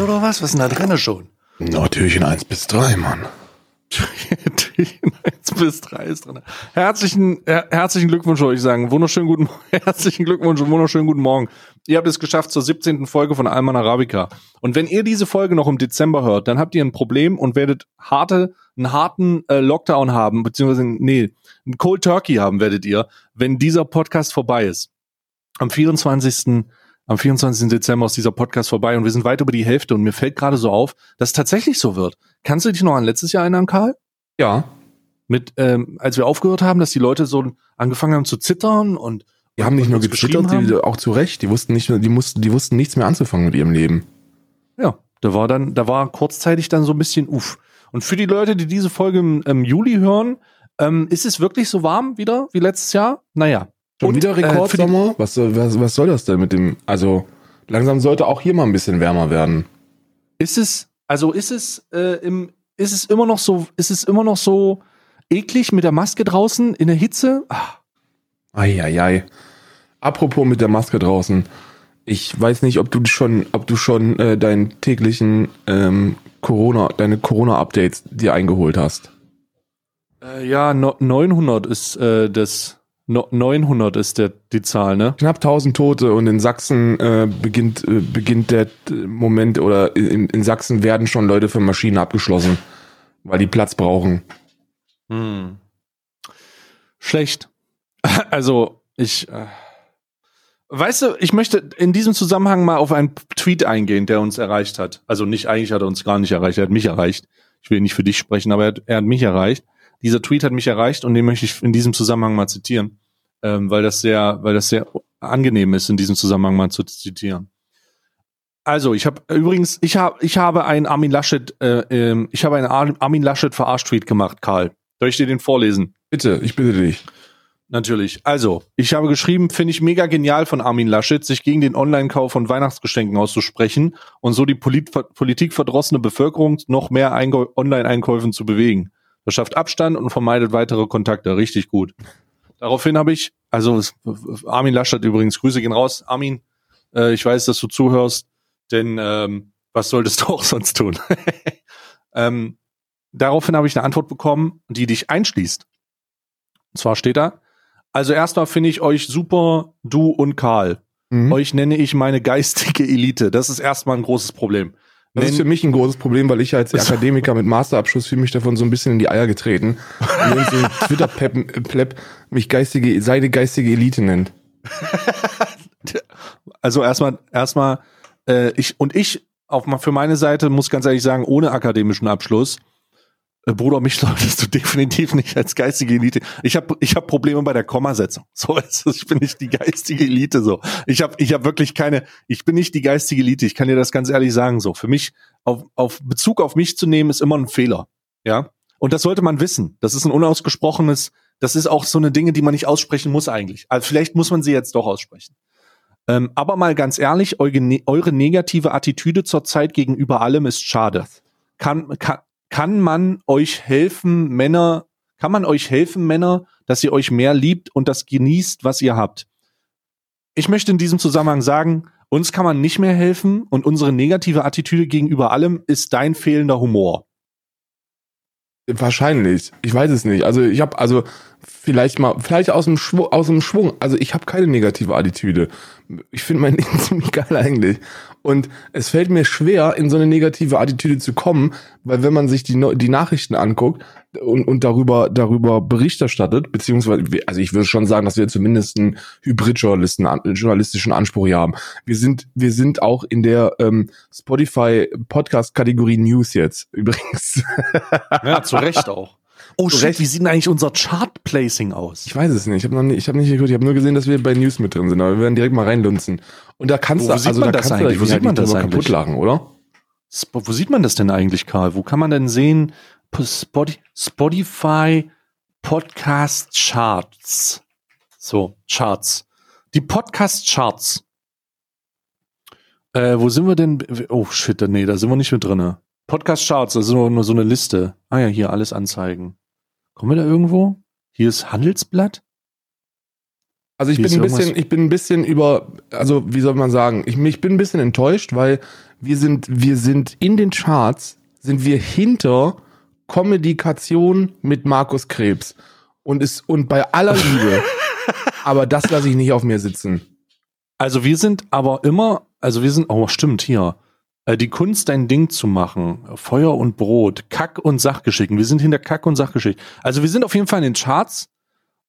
oder was? Was ist denn da drinne schon? Natürlich in 1 bis 3, Mann. 1 bis 3 ist drin. Herzlichen, her herzlichen Glückwunsch, wollte ich sagen. Wunderschönen guten, herzlichen Glückwunsch und wunderschönen guten Morgen. Ihr habt es geschafft zur 17. Folge von Alman Arabica. Und wenn ihr diese Folge noch im Dezember hört, dann habt ihr ein Problem und werdet harte, einen harten äh, Lockdown haben, beziehungsweise, nee, ein Cold Turkey haben werdet ihr, wenn dieser Podcast vorbei ist. Am 24 am 24. Dezember ist dieser Podcast vorbei und wir sind weit über die Hälfte und mir fällt gerade so auf, dass es tatsächlich so wird. Kannst du dich noch an letztes Jahr erinnern, Karl? Ja. Mit, ähm, als wir aufgehört haben, dass die Leute so angefangen haben zu zittern und die haben nicht nur gezittert, die, auch zu Recht. Die wussten nicht mehr, die mussten, die wussten nichts mehr anzufangen mit ihrem Leben. Ja, da war dann, da war kurzzeitig dann so ein bisschen uff. Und für die Leute, die diese Folge im, im Juli hören, ähm, ist es wirklich so warm wieder wie letztes Jahr? Naja. Schon Und, wieder äh, Rekordsommer? was, soll- was, was soll das denn mit dem? Also langsam sollte auch hier mal ein bisschen wärmer werden. Ist es, also ist es äh, im, ist es immer noch so, ist es immer noch so eklig mit der Maske draußen in der Hitze? Ah, Eieiei. Apropos mit der Maske draußen. Ich weiß nicht, ob du schon, ob du schon äh, deinen täglichen ähm, Corona, deine Corona-Updates dir eingeholt hast. äh, ja, no, 900 ist äh, das, no, 900 ist der, die Zahl, ne? Knapp 1000 Tote und in Sachsen äh, beginnt, äh, beginnt der äh, Moment oder in, in Sachsen werden schon Leute für Maschinen abgeschlossen, weil die Platz brauchen. Hm. Schlecht. Also, ich. Äh, weißt du, ich möchte in diesem Zusammenhang mal auf einen Tweet eingehen, der uns erreicht hat. Also nicht, eigentlich hat er uns gar nicht erreicht, er hat mich erreicht. Ich will nicht für dich sprechen, aber er hat, er hat mich erreicht. Dieser Tweet hat mich erreicht und den möchte ich in diesem Zusammenhang mal zitieren, ähm, weil das sehr, weil das sehr angenehm ist, in diesem Zusammenhang mal zu zitieren. Also, ich habe übrigens, ich habe, ich habe einen Armin Laschet, äh, ähm, ich habe einen Ar- Armin Laschet Verarsch-Tweet gemacht, Karl. Soll ich dir den vorlesen? Bitte, ich bitte dich. Natürlich. Also, ich habe geschrieben, finde ich mega genial von Armin Laschet, sich gegen den Online-Kauf von Weihnachtsgeschenken auszusprechen und so die Polit politikverdrossene Bevölkerung noch mehr Einkäu- Online-Einkäufen zu bewegen. Das schafft Abstand und vermeidet weitere Kontakte. Richtig gut. Daraufhin habe ich, also Armin Laschet übrigens, Grüße gehen raus. Armin, äh, ich weiß, dass du zuhörst, denn ähm, was solltest du auch sonst tun? ähm, daraufhin habe ich eine Antwort bekommen, die dich einschließt. Und zwar steht da, also erstmal finde ich euch super, du und Karl. Mhm. Euch nenne ich meine geistige Elite. Das ist erstmal ein großes Problem. Das ist für mich ein großes Problem, weil ich als Akademiker mit Masterabschluss fühle mich davon so ein bisschen in die Eier getreten. Und so ein Twitter-Pleb mich geistige, seine geistige Elite nennt. also erstmal, erstmal, äh, ich und ich auf für meine Seite muss ganz ehrlich sagen, ohne akademischen Abschluss, Bruder, mich solltest du definitiv nicht als geistige Elite. Ich habe ich hab Probleme bei der Kommasetzung. So ist es. Ich bin nicht die geistige Elite. So, ich habe ich hab wirklich keine. Ich bin nicht die geistige Elite. Ich kann dir das ganz ehrlich sagen. So, für mich auf, auf Bezug auf mich zu nehmen ist immer ein Fehler. Ja, und das sollte man wissen. Das ist ein unausgesprochenes. Das ist auch so eine Dinge, die man nicht aussprechen muss eigentlich. Also vielleicht muss man sie jetzt doch aussprechen. Ähm, aber mal ganz ehrlich, eure, eure negative Attitüde zurzeit gegenüber allem ist schade. Kann, kann, kann man euch helfen, Männer, kann man euch helfen, Männer, dass ihr euch mehr liebt und das genießt, was ihr habt? Ich möchte in diesem Zusammenhang sagen, uns kann man nicht mehr helfen und unsere negative Attitüde gegenüber allem ist dein fehlender Humor. Wahrscheinlich. Ich weiß es nicht. Also ich habe also vielleicht mal, vielleicht aus dem Schwung, aus dem Schwung. Also ich habe keine negative Attitüde. Ich finde mein Leben ziemlich geil eigentlich. Und es fällt mir schwer, in so eine negative Attitüde zu kommen, weil wenn man sich die, die Nachrichten anguckt und, und darüber, darüber Bericht erstattet, beziehungsweise, also ich würde schon sagen, dass wir zumindest einen Hybrid-Journalisten, journalistischen Anspruch hier haben. Wir sind, wir sind auch in der ähm, Spotify-Podcast-Kategorie News jetzt, übrigens. Ja, zu Recht auch. Oh shit, Recht. wie sieht denn eigentlich unser Chart-Placing aus? Ich weiß es nicht. Ich habe noch nicht, ich habe nicht geguckt. Ich habe nur gesehen, dass wir bei News mit drin sind. Aber wir werden direkt mal reinlunzen. Und da kannst Wo- du, wo sieht also da das kannst eigentlich? du Wo sieht man das eigentlich? kaputt lachen, oder? Wo sieht man das denn eigentlich, Karl? Wo kann man denn sehen? Spotify Podcast Charts. So, Charts. Die Podcast Charts. Äh, wo sind wir denn? Oh shit, nee, da sind wir nicht mit drinne. Podcast Charts, das ist nur, nur so eine Liste. Ah ja, hier alles anzeigen. Kommen wir da irgendwo? Hier ist Handelsblatt. Also ich Hier bin ein bisschen, ich bin ein bisschen über, also wie soll man sagen, ich, ich bin ein bisschen enttäuscht, weil wir sind, wir sind in den Charts, sind wir hinter Kommunikation mit Markus Krebs. Und ist, und bei aller Liebe, aber das lasse ich nicht auf mir sitzen. Also wir sind aber immer, also wir sind, oh stimmt, hier. Äh, Die Kunst, dein Ding zu machen. Feuer und Brot. Kack und Sachgeschicken. Wir sind hinter Kack und Sachgeschichten. Also wir sind auf jeden Fall in den Charts.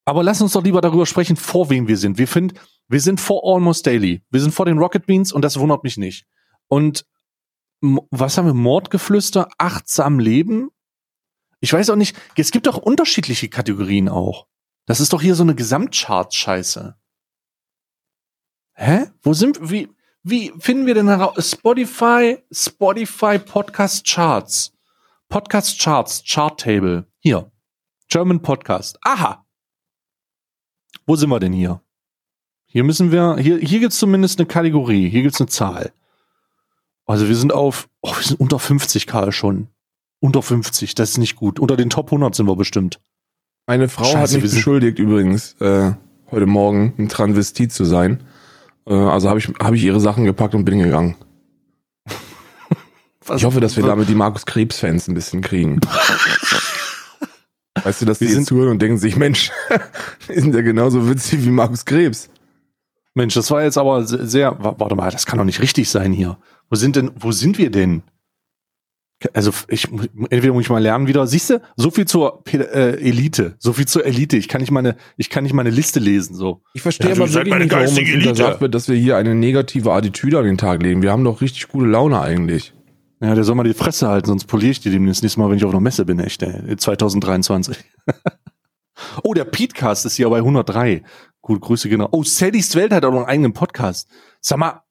Aber lass uns doch lieber darüber sprechen, vor wem wir sind. Wir finden, wir sind vor Almost Daily. Wir sind vor den Rocket Beans und das wundert mich nicht. Und was haben wir? Mordgeflüster, achtsam leben? Ich weiß auch nicht. Es gibt doch unterschiedliche Kategorien auch. Das ist doch hier so eine Gesamtchart-Scheiße. Hä? Wo sind wie wie finden wir denn heraus Spotify Spotify Podcast Charts Podcast Charts Chart Table hier German Podcast. Aha. Wo sind wir denn hier? Hier müssen wir hier hier gibt's zumindest eine Kategorie, hier gibt's eine Zahl. Also wir sind auf oh, wir sind unter 50 Karl schon. Unter 50, das ist nicht gut. Unter den Top 100 sind wir bestimmt. Meine Frau hat Scheiße, mich wir sind- beschuldigt übrigens, äh, heute Morgen ein Transvestit zu sein. Äh, also habe ich, hab ich ihre Sachen gepackt und bin gegangen. Ich hoffe, dass wir damit die Markus Krebs-Fans ein bisschen kriegen. Weißt du, dass die Wir jetzt sind- zuhören und denken sich, Mensch, die sind ja genauso witzig wie Markus Krebs. Mensch, das war jetzt aber se- sehr, wa- warte mal, das kann doch nicht richtig sein hier. Wo sind denn, wo sind wir denn? Also ich entweder muss ich mal lernen wieder. Siehst du, so viel zur äh, Elite, so viel zur Elite. Ich kann nicht meine, ich kann nicht meine Liste lesen. So. Ich verstehe Ja, aber wirklich meine nicht, warum uns untersagt wird, dass wir hier eine negative Attitüde an den Tag legen. Wir haben doch richtig gute Laune eigentlich. Ja, der soll mal die Fresse halten, sonst poliere ich die demnächst nächstes Mal, wenn ich auf einer Messe bin, echt, ey. 2023. oh, der Petecast ist hier bei 103. Gut, Grüße genau. Oh, Sallys Welt hat auch noch einen eigenen Podcast. Sag mal,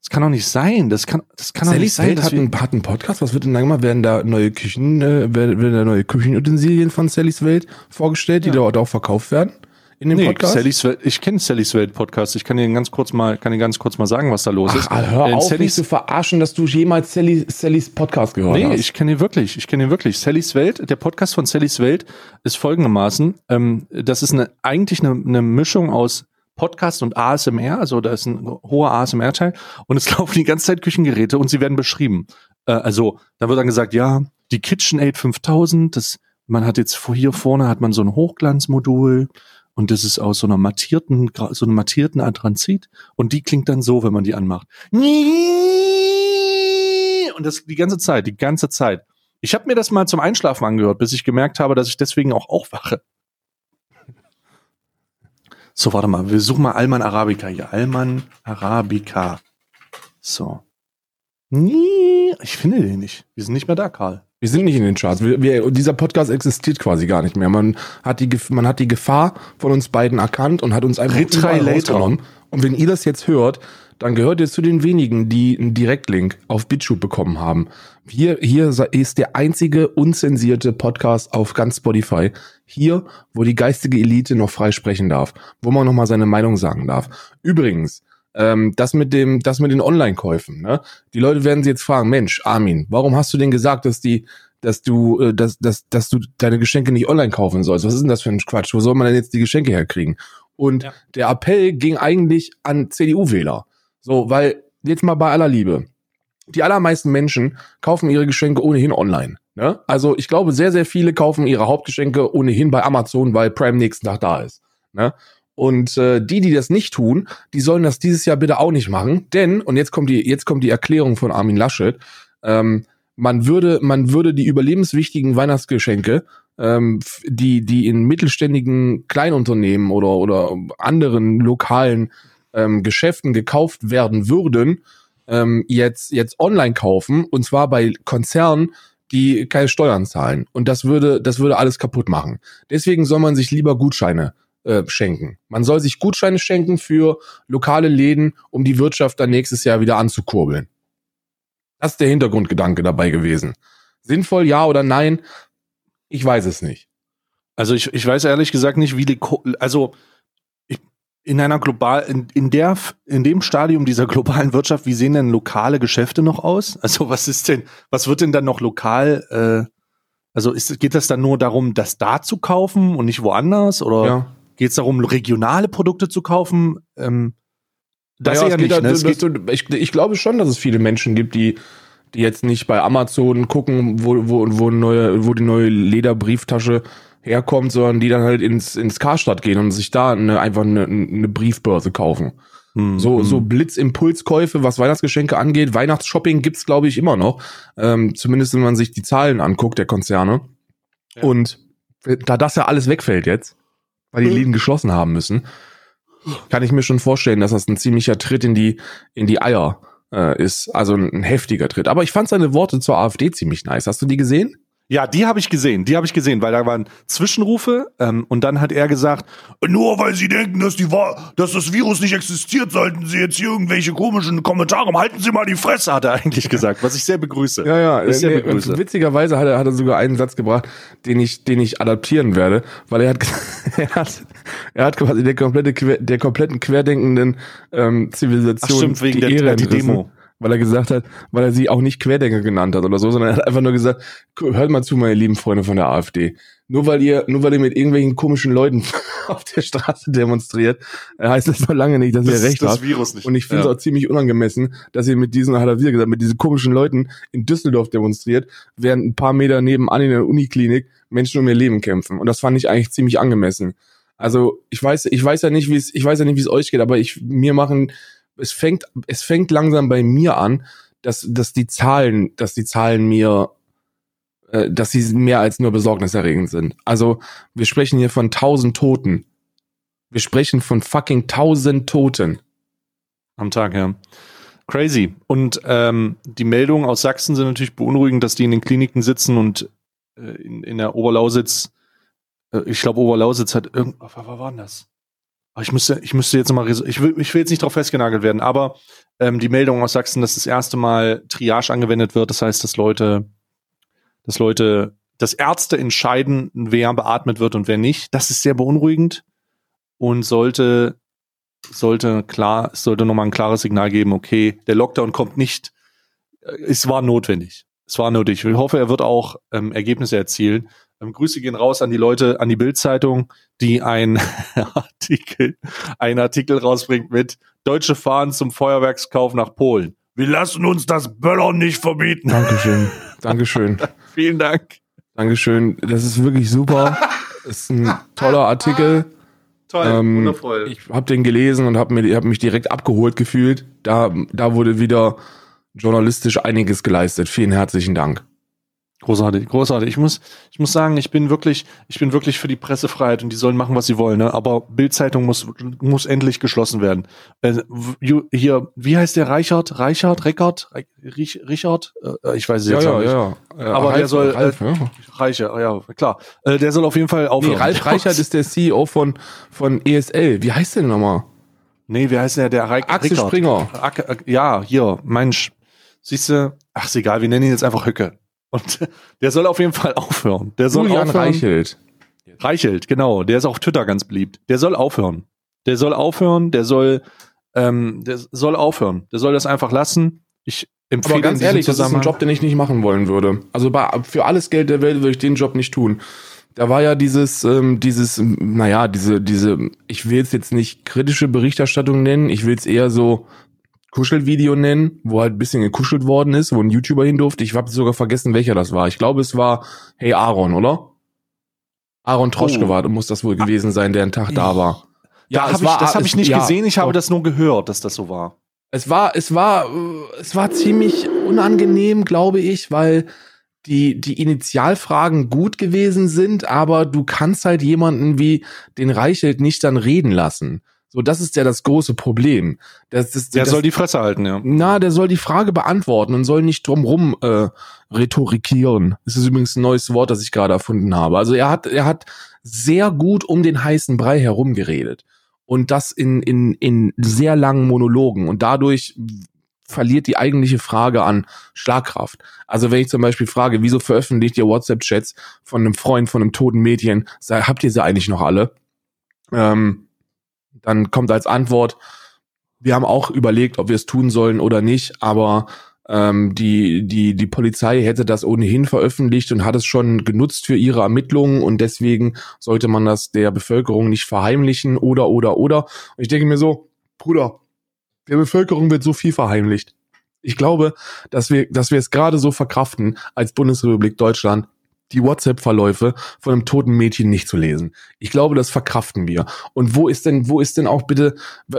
das kann doch nicht sein. Das kann, das kann doch nicht Sallys sein. Welt dass hat einen, hat einen Podcast. Was wird denn da gemacht? Werden da neue Küchen, äh, werden, werden da neue Küchenutensilien von Sallys Welt vorgestellt, die Ja. dort auch verkauft werden? In dem Nee, Podcast? Sallys Welt, ich kenne Sallys Welt Podcast. Ich kann Ihnen ganz kurz mal, kann Ihnen ganz kurz mal sagen, was da los ist. Ach, hör Äh, auf, Sallys- mich zu verarschen, dass du jemals Sally, Sallys Podcast gehört Nee, hast. ich kenne ihn wirklich. Ich kenne ihn wirklich. Sallys Welt, der Podcast von Sallys Welt ist folgendermaßen. Ähm, das ist eine, eigentlich eine, eine Mischung aus Podcast und ASMR. Also da ist ein hoher ASMR-Teil. Und es laufen die ganze Zeit Küchengeräte und sie werden beschrieben. Äh, also da wird dann gesagt, ja, die KitchenAid 5000, das, man hat jetzt hier vorne hat man so ein Hochglanzmodul. Und das ist aus so einer mattierten, so einem mattierten Anthrazit. Und die klingt dann so, wenn man die anmacht. Und das die ganze Zeit, die ganze Zeit. Ich habe mir das mal zum Einschlafen angehört, bis ich gemerkt habe, dass ich deswegen auch aufwache. So, warte mal, wir suchen mal Alman Arabica hier. Alman Arabica. So. Nee, ich finde den nicht. Wir sind nicht mehr da, Karl. Wir sind nicht in den Charts. Wir, wir, dieser Podcast existiert quasi gar nicht mehr. Man hat, die, man hat die Gefahr von uns beiden erkannt und hat uns einfach rausgenommen. Und wenn ihr das jetzt hört, dann gehört ihr zu den wenigen, die einen Direktlink auf BitChute bekommen haben. Hier, hier ist der einzige unzensierte Podcast auf ganz Spotify. Hier, wo die geistige Elite noch frei sprechen darf, wo man noch mal seine Meinung sagen darf. Übrigens, ähm, das mit dem, das mit den Online-Käufen. Ne? Die Leute werden sich jetzt fragen: Mensch, Armin, warum hast du denn gesagt, dass die, dass du, äh, dass, dass, dass du deine Geschenke nicht online kaufen sollst? Was ist denn das für ein Quatsch? Wo soll man denn jetzt die Geschenke herkriegen? Und Ja. der Appell ging eigentlich an CDU-Wähler. So, weil jetzt mal bei aller Liebe. Die allermeisten Menschen kaufen ihre Geschenke ohnehin online. Ne? Also ich glaube, sehr, sehr viele kaufen ihre Hauptgeschenke ohnehin bei Amazon, weil Prime nächsten Tag da ist. Ne? Und äh, die, die das nicht tun, die sollen das dieses Jahr bitte auch nicht machen. Denn, und jetzt kommt die, jetzt kommt die Erklärung von Armin Laschet, ähm, man würde, man würde die überlebenswichtigen Weihnachtsgeschenke, ähm, die, die in mittelständigen Kleinunternehmen oder, oder anderen lokalen ähm, Geschäften gekauft werden würden, ähm, jetzt, jetzt online kaufen, und zwar bei Konzernen, die keine Steuern zahlen. Und das würde, das würde alles kaputt machen. Deswegen soll man sich lieber Gutscheine äh, schenken. Man soll sich Gutscheine schenken für lokale Läden, um die Wirtschaft dann nächstes Jahr wieder anzukurbeln. Das ist der Hintergrundgedanke dabei gewesen. Sinnvoll, ja oder nein? Ich weiß es nicht. Also ich, ich weiß ehrlich gesagt nicht, wie die, Ko- also ich, in einer global, in, in der, in dem Stadium dieser globalen Wirtschaft, wie sehen denn lokale Geschäfte noch aus? Also was ist denn, was wird denn dann noch lokal, äh, also ist, geht das dann nur darum, das da zu kaufen und nicht woanders oder? Ja. Geht es darum, regionale Produkte zu kaufen? Ähm, das naja, ja nicht. Da, ne? das, ich, ich glaube schon, dass es viele Menschen gibt, die die jetzt nicht bei Amazon gucken, wo, wo, wo, neue, wo die neue Lederbrieftasche herkommt, sondern die dann halt ins, ins Karstadt gehen und sich da eine, einfach eine, eine Briefbörse kaufen. Hm, so, hm. so Blitzimpulskäufe, was Weihnachtsgeschenke angeht. Weihnachtsshopping gibt's glaube ich, immer noch. Ähm, zumindest wenn man sich die Zahlen anguckt, der Konzerne. Ja. Und da das ja alles wegfällt jetzt, weil die hm. Läden geschlossen haben müssen, kann ich mir schon vorstellen, dass das ein ziemlicher Tritt in die, in die Eier äh, ist. Also ein, ein heftiger Tritt. Aber ich fand seine Worte zur AfD ziemlich nice. Hast du die gesehen? Ja, die habe ich gesehen, die habe ich gesehen, weil da waren Zwischenrufe ähm, und dann hat er gesagt, nur weil Sie denken, dass, die, dass das Virus nicht existiert, sollten Sie jetzt hier irgendwelche komischen Kommentare Halten Sie mal die Fresse, hat er eigentlich gesagt, was ich sehr begrüße. Ja, ja, ich sehr nee, begrüße. witzigerweise hat er, hat er sogar einen Satz gebracht, den ich, den ich adaptieren werde, weil er hat, er hat, er hat quasi der komplette, der kompletten querdenkenden ähm, Zivilisation Ach stimmt, wegen die der, Ehre die Demo weil er gesagt hat, weil er sie auch nicht Querdenker genannt hat oder so, sondern er hat einfach nur gesagt, hört mal zu, meine lieben Freunde von der AfD. Nur weil ihr, nur weil ihr mit irgendwelchen komischen Leuten auf der Straße demonstriert, äh, heißt das noch lange nicht, dass das ihr recht habt. Und ich finde es ja. auch ziemlich unangemessen, dass ihr mit diesen, hat er wieder gesagt, mit diesen komischen Leuten in Düsseldorf demonstriert, während ein paar Meter nebenan in der Uniklinik Menschen um ihr Leben kämpfen. Und das fand ich eigentlich ziemlich angemessen. Also ich weiß, ich weiß ja nicht, wie es, ich weiß ja nicht, wie es euch geht, aber ich mir machen es fängt, es fängt langsam bei mir an, dass, dass die Zahlen, dass die Zahlen mir, äh, dass sie mehr als nur besorgniserregend sind. Also wir sprechen hier von tausend Toten. Wir sprechen von fucking tausend Toten. Am Tag, ja. Crazy. Und ähm, die Meldungen aus Sachsen sind natürlich beunruhigend, dass die in den Kliniken sitzen und äh, in, in der Oberlausitz, äh, ich glaube, Oberlausitz hat irgend, was war denn das? Ich müsste, ich müsste jetzt nochmal, ich will, ich will jetzt nicht drauf festgenagelt werden, aber ähm, die Meldung aus Sachsen, dass das erste Mal Triage angewendet wird, das heißt, dass Leute, dass Leute, dass Ärzte entscheiden, wer beatmet wird und wer nicht, das ist sehr beunruhigend und sollte, sollte klar, sollte nochmal ein klares Signal geben, okay, der Lockdown kommt nicht, äh, es war notwendig. Es war nötig. Ich hoffe, er wird auch ähm, Ergebnisse erzielen. Ähm, Grüße gehen raus an die Leute, an die Bildzeitung, die ein Artikel, einen Artikel rausbringt mit Deutsche fahren zum Feuerwerkskauf nach Polen. Wir lassen uns das Böllern nicht verbieten. Dankeschön. Dankeschön. Vielen Dank. Dankeschön. Das ist wirklich super. Das ist ein toller Artikel. Toll, ähm, wundervoll. Ich habe den gelesen und habe hab mich direkt abgeholt gefühlt. Da, da wurde wieder journalistisch einiges geleistet. Vielen herzlichen Dank. Großartig, großartig. Ich muss, ich muss sagen, ich bin wirklich, ich bin wirklich für die Pressefreiheit und die sollen machen, was sie wollen. Ne? Aber Bildzeitung muss, muss endlich geschlossen werden. Äh, hier, wie heißt der Reichard? Reichard? Reckert? Rich, Richard? Äh, ich weiß es jetzt ja, nicht. Ja, ja. ja. Aber Ralf, der soll, Ralf, äh, ja. Reicher, ja, klar. Äh, der soll auf jeden Fall aufhören. Nee, Ralf Reichert ist der CEO von, von ESL. Wie heißt der denn nochmal? Nee, wie heißt der? Der Reich, Axel Rickard. Springer. Ja, hier, Mensch. Siehst du, ach, ist egal, wir nennen ihn jetzt einfach Höcke. Und der soll auf jeden Fall aufhören. Der soll Julian aufhören. Reichelt. Reichelt, genau. Der ist auf Twitter ganz beliebt. Der soll aufhören. Der soll aufhören, der soll, ähm, der soll aufhören. Der soll das einfach lassen. Ich empfehle Aber ganz ehrlich, das ist ein Job, den ich nicht machen wollen würde. Also bei, für alles Geld der Welt würde ich den Job nicht tun. Da war ja dieses, ähm, dieses, naja, diese, diese, ich will es jetzt nicht kritische Berichterstattung nennen, ich will es eher so Kuschelvideo nennen, wo halt ein bisschen gekuschelt worden ist, wo ein YouTuber hin durfte. Ich habe sogar vergessen, welcher das war. Ich glaube, es war Hey Aaron, oder? Aaron Troschke oh. war, muss das wohl gewesen sein, der einen Tag da war. Ja, da hab ich, das habe ich nicht ja, gesehen, ich habe das nur gehört, dass das so war. Es war, es war, es war ziemlich unangenehm, glaube ich, weil die, die Initialfragen gut gewesen sind, aber du kannst halt jemanden wie den Reichelt nicht dann reden lassen. So, das ist ja das große Problem. Das, das, der das, soll die Fresse halten, ja. Na, der soll die Frage beantworten und soll nicht drumrum äh, rhetorikieren. Das ist übrigens ein neues Wort, das ich gerade erfunden habe. Also er hat, er hat sehr gut um den heißen Brei herumgeredet. Und das in, in, in sehr langen Monologen. Und dadurch verliert die eigentliche Frage an Schlagkraft. Also wenn ich zum Beispiel frage, wieso veröffentlicht ihr WhatsApp-Chats von einem Freund von einem toten Mädchen, habt ihr sie eigentlich noch alle? Ähm, dann kommt als Antwort, wir haben auch überlegt, ob wir es tun sollen oder nicht, aber Ähm, die, die, die Polizei hätte das ohnehin veröffentlicht und hat es schon genutzt für ihre Ermittlungen und deswegen sollte man das der Bevölkerung nicht verheimlichen oder, oder, oder. Und ich denke mir so, Bruder, der Bevölkerung wird so viel verheimlicht. Ich glaube, dass wir, dass wir es gerade so verkraften als Bundesrepublik Deutschland, die WhatsApp-Verläufe von einem toten Mädchen nicht zu lesen. Ich glaube, das verkraften wir. Und wo ist denn, wo ist denn auch bitte,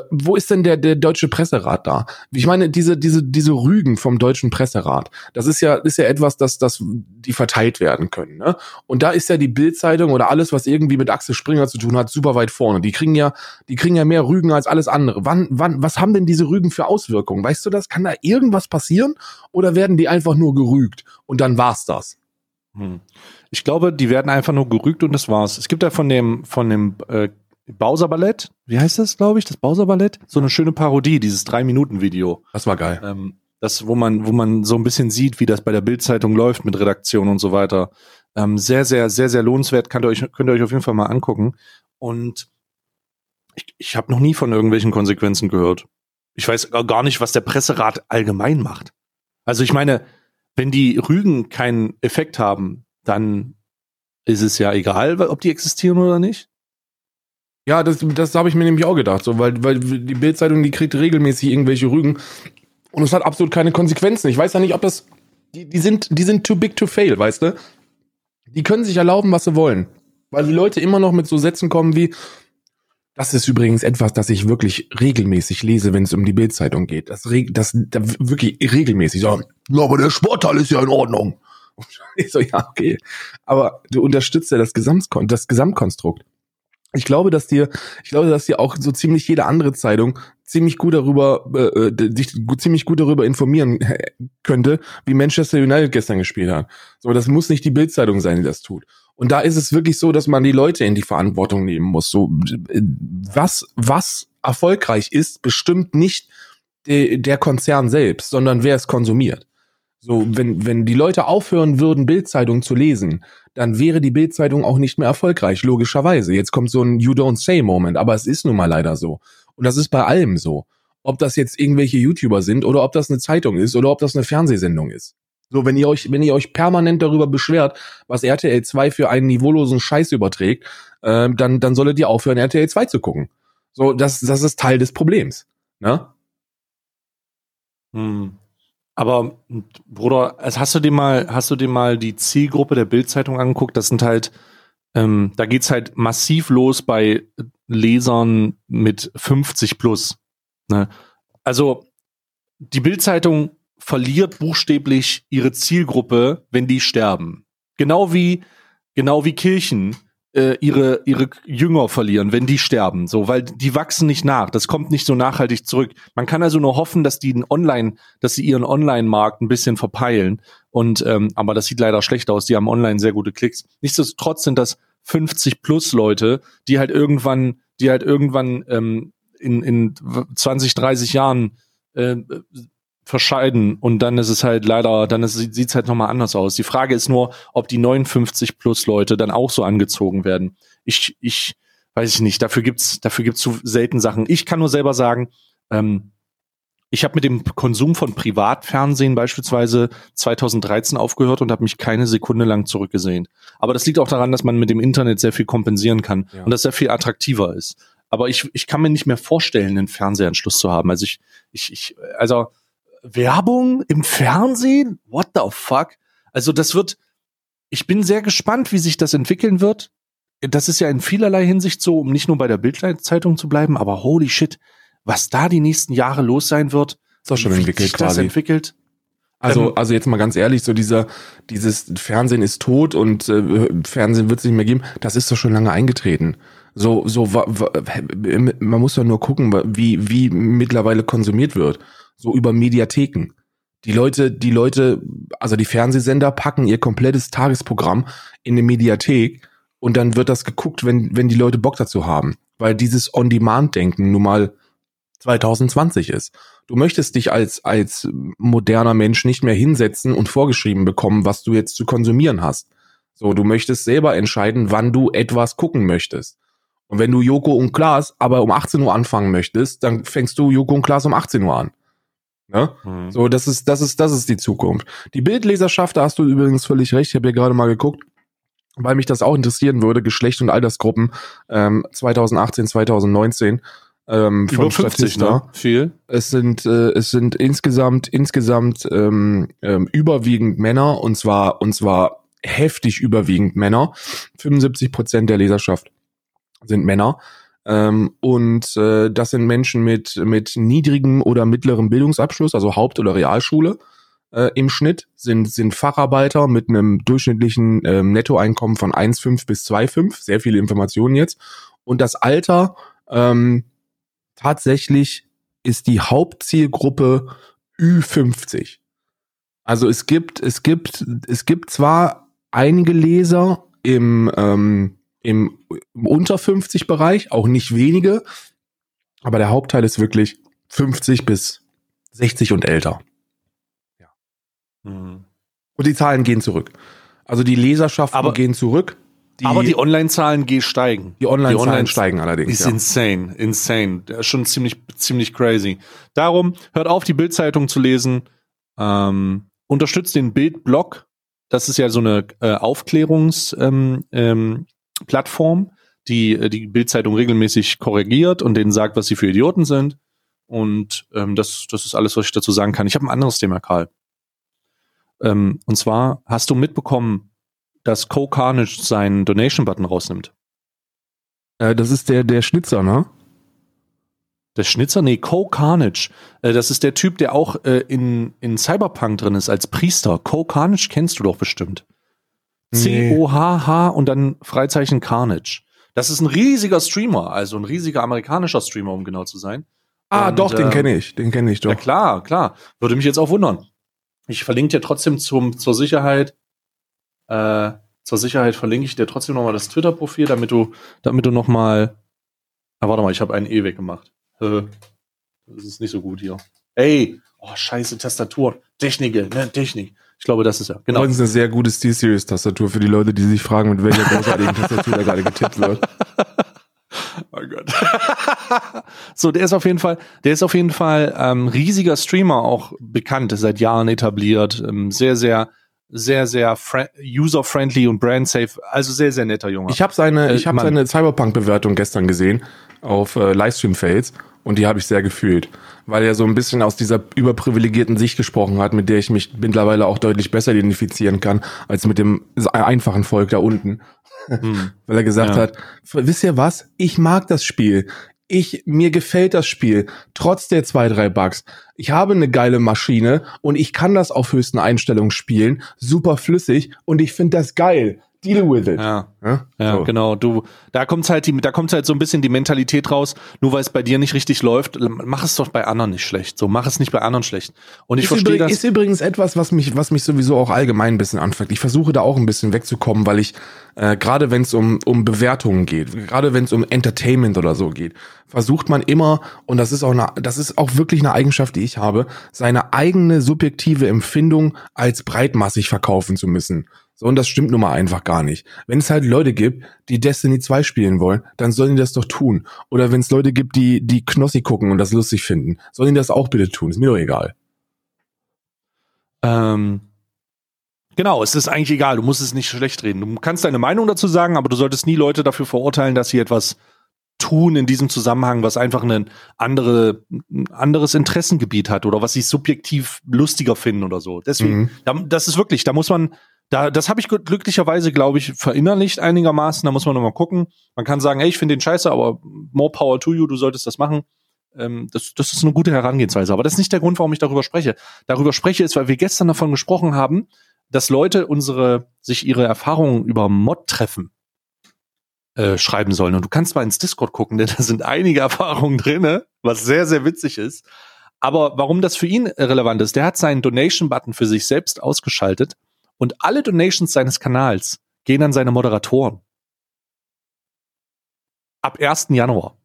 wo ist denn der, der deutsche Presserat da? Ich meine, diese, diese, diese Rügen vom deutschen Presserat, das ist ja, ist ja etwas, dass, dass die verteilt werden können, ne? Und da ist ja die Bildzeitung oder alles, was irgendwie mit Axel Springer zu tun hat, super weit vorne. Die kriegen ja, die kriegen ja mehr Rügen als alles andere. Wann, wann, was haben denn diese Rügen für Auswirkungen? Weißt du das? Kann da irgendwas passieren? Oder werden die einfach nur gerügt? Und dann war's das? Hm. Ich glaube, die werden einfach nur gerügt und das war's. Es gibt ja von dem, von dem äh, Bowser Ballett, wie heißt das, glaube ich, das Bowser Ballett? So eine schöne Parodie, dieses Drei-Minuten-Video. Das war geil. Ähm, das, wo man, wo man so ein bisschen sieht, wie das bei der Bildzeitung läuft mit Redaktion und so weiter. Ähm, sehr, sehr, sehr, sehr lohnenswert. Könnt ihr euch, könnt ihr euch auf jeden Fall mal angucken. Und ich, ich habe noch nie von irgendwelchen Konsequenzen gehört. Ich weiß gar nicht, was der Presserat allgemein macht. Also ich meine, wenn die Rügen keinen Effekt haben, dann ist es ja egal, ob die existieren oder nicht. Ja, das, das habe ich mir nämlich auch gedacht, so, weil, weil die Bildzeitung, die kriegt regelmäßig irgendwelche Rügen und es hat absolut keine Konsequenzen. Ich weiß ja nicht, ob das, die, die sind, die sind too big to fail, weißt du? Die können sich erlauben, was sie wollen. Weil die Leute immer noch mit so Sätzen kommen wie, das ist übrigens etwas, das ich wirklich regelmäßig lese, wenn es um die Bildzeitung geht. Das, das, das wirklich regelmäßig. So, ja, aber der Sportteil ist ja in Ordnung. Ich so, ja, okay. Aber du unterstützt ja das, Gesamtkon das Gesamtkonstrukt. Ich glaube, dass dir, ich glaube, dass dir auch so ziemlich jede andere Zeitung ziemlich gut darüber, äh, äh dich ziemlich gut darüber informieren könnte, wie Manchester United gestern gespielt hat. So, das muss nicht die Bildzeitung sein, die das tut. Und da ist es wirklich so, dass man die Leute in die Verantwortung nehmen muss. So, was, was erfolgreich ist, bestimmt nicht de, der Konzern selbst, sondern wer es konsumiert. So, wenn, wenn die Leute aufhören würden, Bildzeitung zu lesen, dann wäre die Bildzeitung auch nicht mehr erfolgreich, logischerweise. Jetzt kommt so ein You don't say Moment, aber es ist nun mal leider so. Und das ist bei allem so. Ob das jetzt irgendwelche YouTuber sind oder ob das eine Zeitung ist oder ob das eine Fernsehsendung ist. So, wenn ihr euch, wenn ihr euch permanent darüber beschwert, was RTL 2 für einen niveaulosen Scheiß überträgt, äh, dann, dann solltet ihr aufhören, RTL 2 zu gucken. So, das, das ist Teil des Problems. Ne? Hm. Aber Bruder, hast du dir mal, hast du dir mal die Zielgruppe der Bildzeitung angeguckt? Das sind halt, ähm, da geht's halt massiv los bei Lesern mit 50 plus. Ne? Also die Bildzeitung verliert buchstäblich ihre Zielgruppe, wenn die sterben. Genau wie, genau wie Kirchen äh, ihre, ihre Jünger verlieren, wenn die sterben. So, weil die wachsen nicht nach. Das kommt nicht so nachhaltig zurück. Man kann also nur hoffen, dass die Online, dass sie ihren Online-Markt ein bisschen verpeilen. Und ähm, aber das sieht leider schlecht aus. Die haben online sehr gute Klicks. Nichtsdestotrotz sind das 50 plus Leute, die halt irgendwann, die halt irgendwann ähm, in, in 20, 30 Jahren äh, verscheiden und dann ist es halt leider, dann sieht es halt nochmal anders aus. Die Frage ist nur, ob die 59 plus Leute dann auch so angezogen werden. Ich, ich weiß ich nicht, dafür gibt's, dafür gibt's zu selten Sachen. Ich kann nur selber sagen, ähm, ich habe mit dem Konsum von Privatfernsehen beispielsweise 2013 aufgehört und habe mich keine Sekunde lang zurückgesehen. Aber das liegt auch daran, dass man mit dem Internet sehr viel kompensieren kann ja. und das sehr viel attraktiver ist. Aber ich, ich kann mir nicht mehr vorstellen, einen Fernsehanschluss zu haben. Also ich, ich, ich also Werbung im Fernsehen? What the fuck? Also das wird, ich bin sehr gespannt, wie sich das entwickeln wird. Das ist ja in vielerlei Hinsicht so, um nicht nur bei der Bildzeitung zu bleiben, aber holy shit, was da die nächsten Jahre los sein wird. Ist doch schon entwickelt quasi. Das entwickelt. Also, ähm, also jetzt mal ganz ehrlich, so dieser, dieses Fernsehen ist tot und äh, Fernsehen wird es nicht mehr geben, das ist doch schon lange eingetreten. So, so, man muss doch nur gucken, wie, wie mittlerweile konsumiert wird so über Mediatheken. Die Leute, die Leute, also die Fernsehsender packen ihr komplettes Tagesprogramm in eine Mediathek und dann wird das geguckt, wenn, wenn die Leute Bock dazu haben. Weil dieses On-Demand-Denken nun mal 2020 ist. Du möchtest dich als, als moderner Mensch nicht mehr hinsetzen und vorgeschrieben bekommen, was du jetzt zu konsumieren hast. So, du möchtest selber entscheiden, wann du etwas gucken möchtest. Und wenn du Joko und Klaas aber um 18 Uhr anfangen möchtest, dann fängst du Joko und Klaas um 18 Uhr an. Ne? Mhm. So, das ist, das ist, das ist die Zukunft. Die Bildleserschaft, da hast du übrigens völlig recht, ich habe hier gerade mal geguckt, weil mich das auch interessieren würde, Geschlecht und Altersgruppen ähm, 2018, 2019 ähm, Über von 50, Statista. Ne? Viel. Es sind äh, es sind insgesamt insgesamt ähm, ähm, überwiegend Männer und zwar und zwar heftig überwiegend Männer. 75 Prozent der Leserschaft sind Männer. Ähm, und äh, das sind Menschen mit mit niedrigem oder mittlerem Bildungsabschluss, also Haupt- oder Realschule. Äh, Im Schnitt sind sind Facharbeiter mit einem durchschnittlichen ähm, Nettoeinkommen von 1,5 bis 2,5. Sehr viele Informationen jetzt. Und das Alter ähm, tatsächlich ist die Hauptzielgruppe Ü50. Also es gibt, es gibt, es gibt zwar einige Leser im, ähm, im, im unter 50 Bereich, auch nicht wenige, aber der Hauptteil ist wirklich 50 bis 60 und älter. Ja. Mhm. Und die Zahlen gehen zurück. Also die Leserschaften aber, gehen zurück. Die, aber die Online-Zahlen steigen. Die Online-Zahlen Online steigen allerdings. Ist ja. insane, insane. Das ist schon ziemlich, ziemlich crazy. Darum, hört auf, die Bildzeitung zu lesen. Ähm, unterstützt den Bildblog. Das ist ja so eine äh, Aufklärungsplattform, ähm, ähm, die äh, die Bildzeitung regelmäßig korrigiert und denen sagt, was sie für Idioten sind. Und ähm, das, das ist alles, was ich dazu sagen kann. Ich habe ein anderes Thema, Karl. Ähm, und zwar hast du mitbekommen, dass Co Carnage seinen Donation-Button rausnimmt. Äh, das ist der, der Schnitzer, ne? Der Schnitzer? Nee, Co Carnage. Äh, das ist der Typ, der auch äh, in, in Cyberpunk drin ist als Priester. Co Carnage kennst du doch bestimmt. C-O-H-H und dann Freizeichen Carnage. Das ist ein riesiger Streamer, also ein riesiger amerikanischer Streamer, um genau zu sein. Ah, und, doch, den ähm, kenne ich, den kenne ich doch. Ja, klar, klar. Würde mich jetzt auch wundern. Ich verlinke dir trotzdem zum, zur Sicherheit äh, zur Sicherheit verlinke ich dir trotzdem nochmal das Twitter-Profil, damit du, damit du nochmal. Ah, warte mal, ich habe einen E weggemacht. Äh, das ist nicht so gut hier. Ey, oh, scheiße Tastatur. Technik, ne, Technik. Ich glaube, das ist ja. Genau. Das ist eine sehr gute Steel-Series-Tastatur für die Leute, die sich fragen, mit welcher großartigen Tastatur da gerade getippt wird. Oh Gott. so, der ist auf jeden Fall, der ist auf jeden Fall ähm, riesiger Streamer, auch bekannt, seit Jahren etabliert, ähm, sehr, sehr sehr, sehr user-friendly und brand-safe. Also sehr, sehr netter Junge. Ich habe seine, äh, ich hab seine Cyberpunk-Bewertung gestern gesehen auf äh, Livestream-Fails und die habe ich sehr gefühlt, weil er so ein bisschen aus dieser überprivilegierten Sicht gesprochen hat, mit der ich mich mittlerweile auch deutlich besser identifizieren kann, als mit dem einfachen Volk da unten. Hm. weil er gesagt ja. hat, wisst ihr was? Ich mag das Spiel ich, mir gefällt das Spiel, trotz der zwei, drei Bugs. Ich habe eine geile Maschine und ich kann das auf höchsten Einstellungen spielen, super flüssig und ich finde das geil. Deal with it. Ja, ja, ja so. genau. Du, da kommt halt die, da kommt halt so ein bisschen die Mentalität raus. Nur weil es bei dir nicht richtig läuft, mach es doch bei anderen nicht schlecht. So, mach es nicht bei anderen schlecht. Und ich verstehe das. Ist übrigens etwas, was mich, was mich sowieso auch allgemein ein bisschen anfängt. Ich versuche da auch ein bisschen wegzukommen, weil ich äh, gerade wenn es um um Bewertungen geht, gerade wenn es um Entertainment oder so geht, versucht man immer und das ist auch eine, das ist auch wirklich eine Eigenschaft, die ich habe, seine eigene subjektive Empfindung als breitmassig verkaufen zu müssen. So, und das stimmt nun mal einfach gar nicht. Wenn es halt Leute gibt, die Destiny 2 spielen wollen, dann sollen die das doch tun. Oder wenn es Leute gibt, die, die Knossi gucken und das lustig finden, sollen die das auch bitte tun. Ist mir doch egal. Ähm, genau, es ist eigentlich egal. Du musst es nicht schlecht reden. Du kannst deine Meinung dazu sagen, aber du solltest nie Leute dafür verurteilen, dass sie etwas tun in diesem Zusammenhang, was einfach ein andere, anderes Interessengebiet hat oder was sie subjektiv lustiger finden oder so. Deswegen, mhm. das ist wirklich, da muss man, da, das habe ich glücklicherweise, glaube ich, verinnerlicht einigermaßen. Da muss man nochmal gucken. Man kann sagen, hey, ich finde den scheiße, aber more power to you, du solltest das machen. Ähm, das, das ist eine gute Herangehensweise. Aber das ist nicht der Grund, warum ich darüber spreche. Darüber spreche ist, weil wir gestern davon gesprochen haben, dass Leute unsere, sich ihre Erfahrungen über Mod-Treffen äh, schreiben sollen. Und du kannst mal ins Discord gucken, denn da sind einige Erfahrungen drinne, was sehr, sehr witzig ist. Aber warum das für ihn relevant ist, der hat seinen Donation-Button für sich selbst ausgeschaltet und alle Donations seines Kanals gehen an seine Moderatoren. Ab 1. Januar.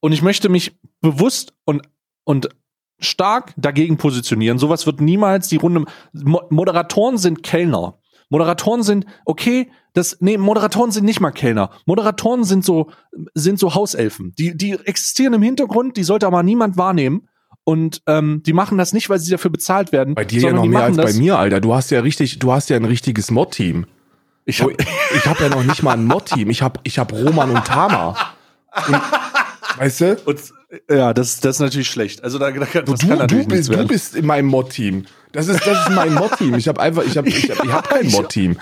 Und ich möchte mich bewusst und, und stark dagegen positionieren. Sowas wird niemals die Runde. Moderatoren sind Kellner. Moderatoren sind, okay, das, nee, Moderatoren sind nicht mal Kellner. Moderatoren sind so, sind so Hauselfen. Die, die existieren im Hintergrund, die sollte aber niemand wahrnehmen. Und ähm, die machen das nicht, weil sie dafür bezahlt werden. Bei dir ja noch mehr als bei mir, Alter. Du hast ja richtig, du hast ja ein richtiges Mod-Team. Ich habe ich hab ja noch nicht mal ein Mod-Team. Ich habe ich hab Roman und Tama. Und, weißt du? Und, ja, das, das ist natürlich schlecht. Also da, da kann, das du, kann du bist, du bist in meinem Mod-Team. Das ist, das ist mein Mod-Team. Ich habe einfach, ich habe, ich hab, ich hab kein Mod-Team.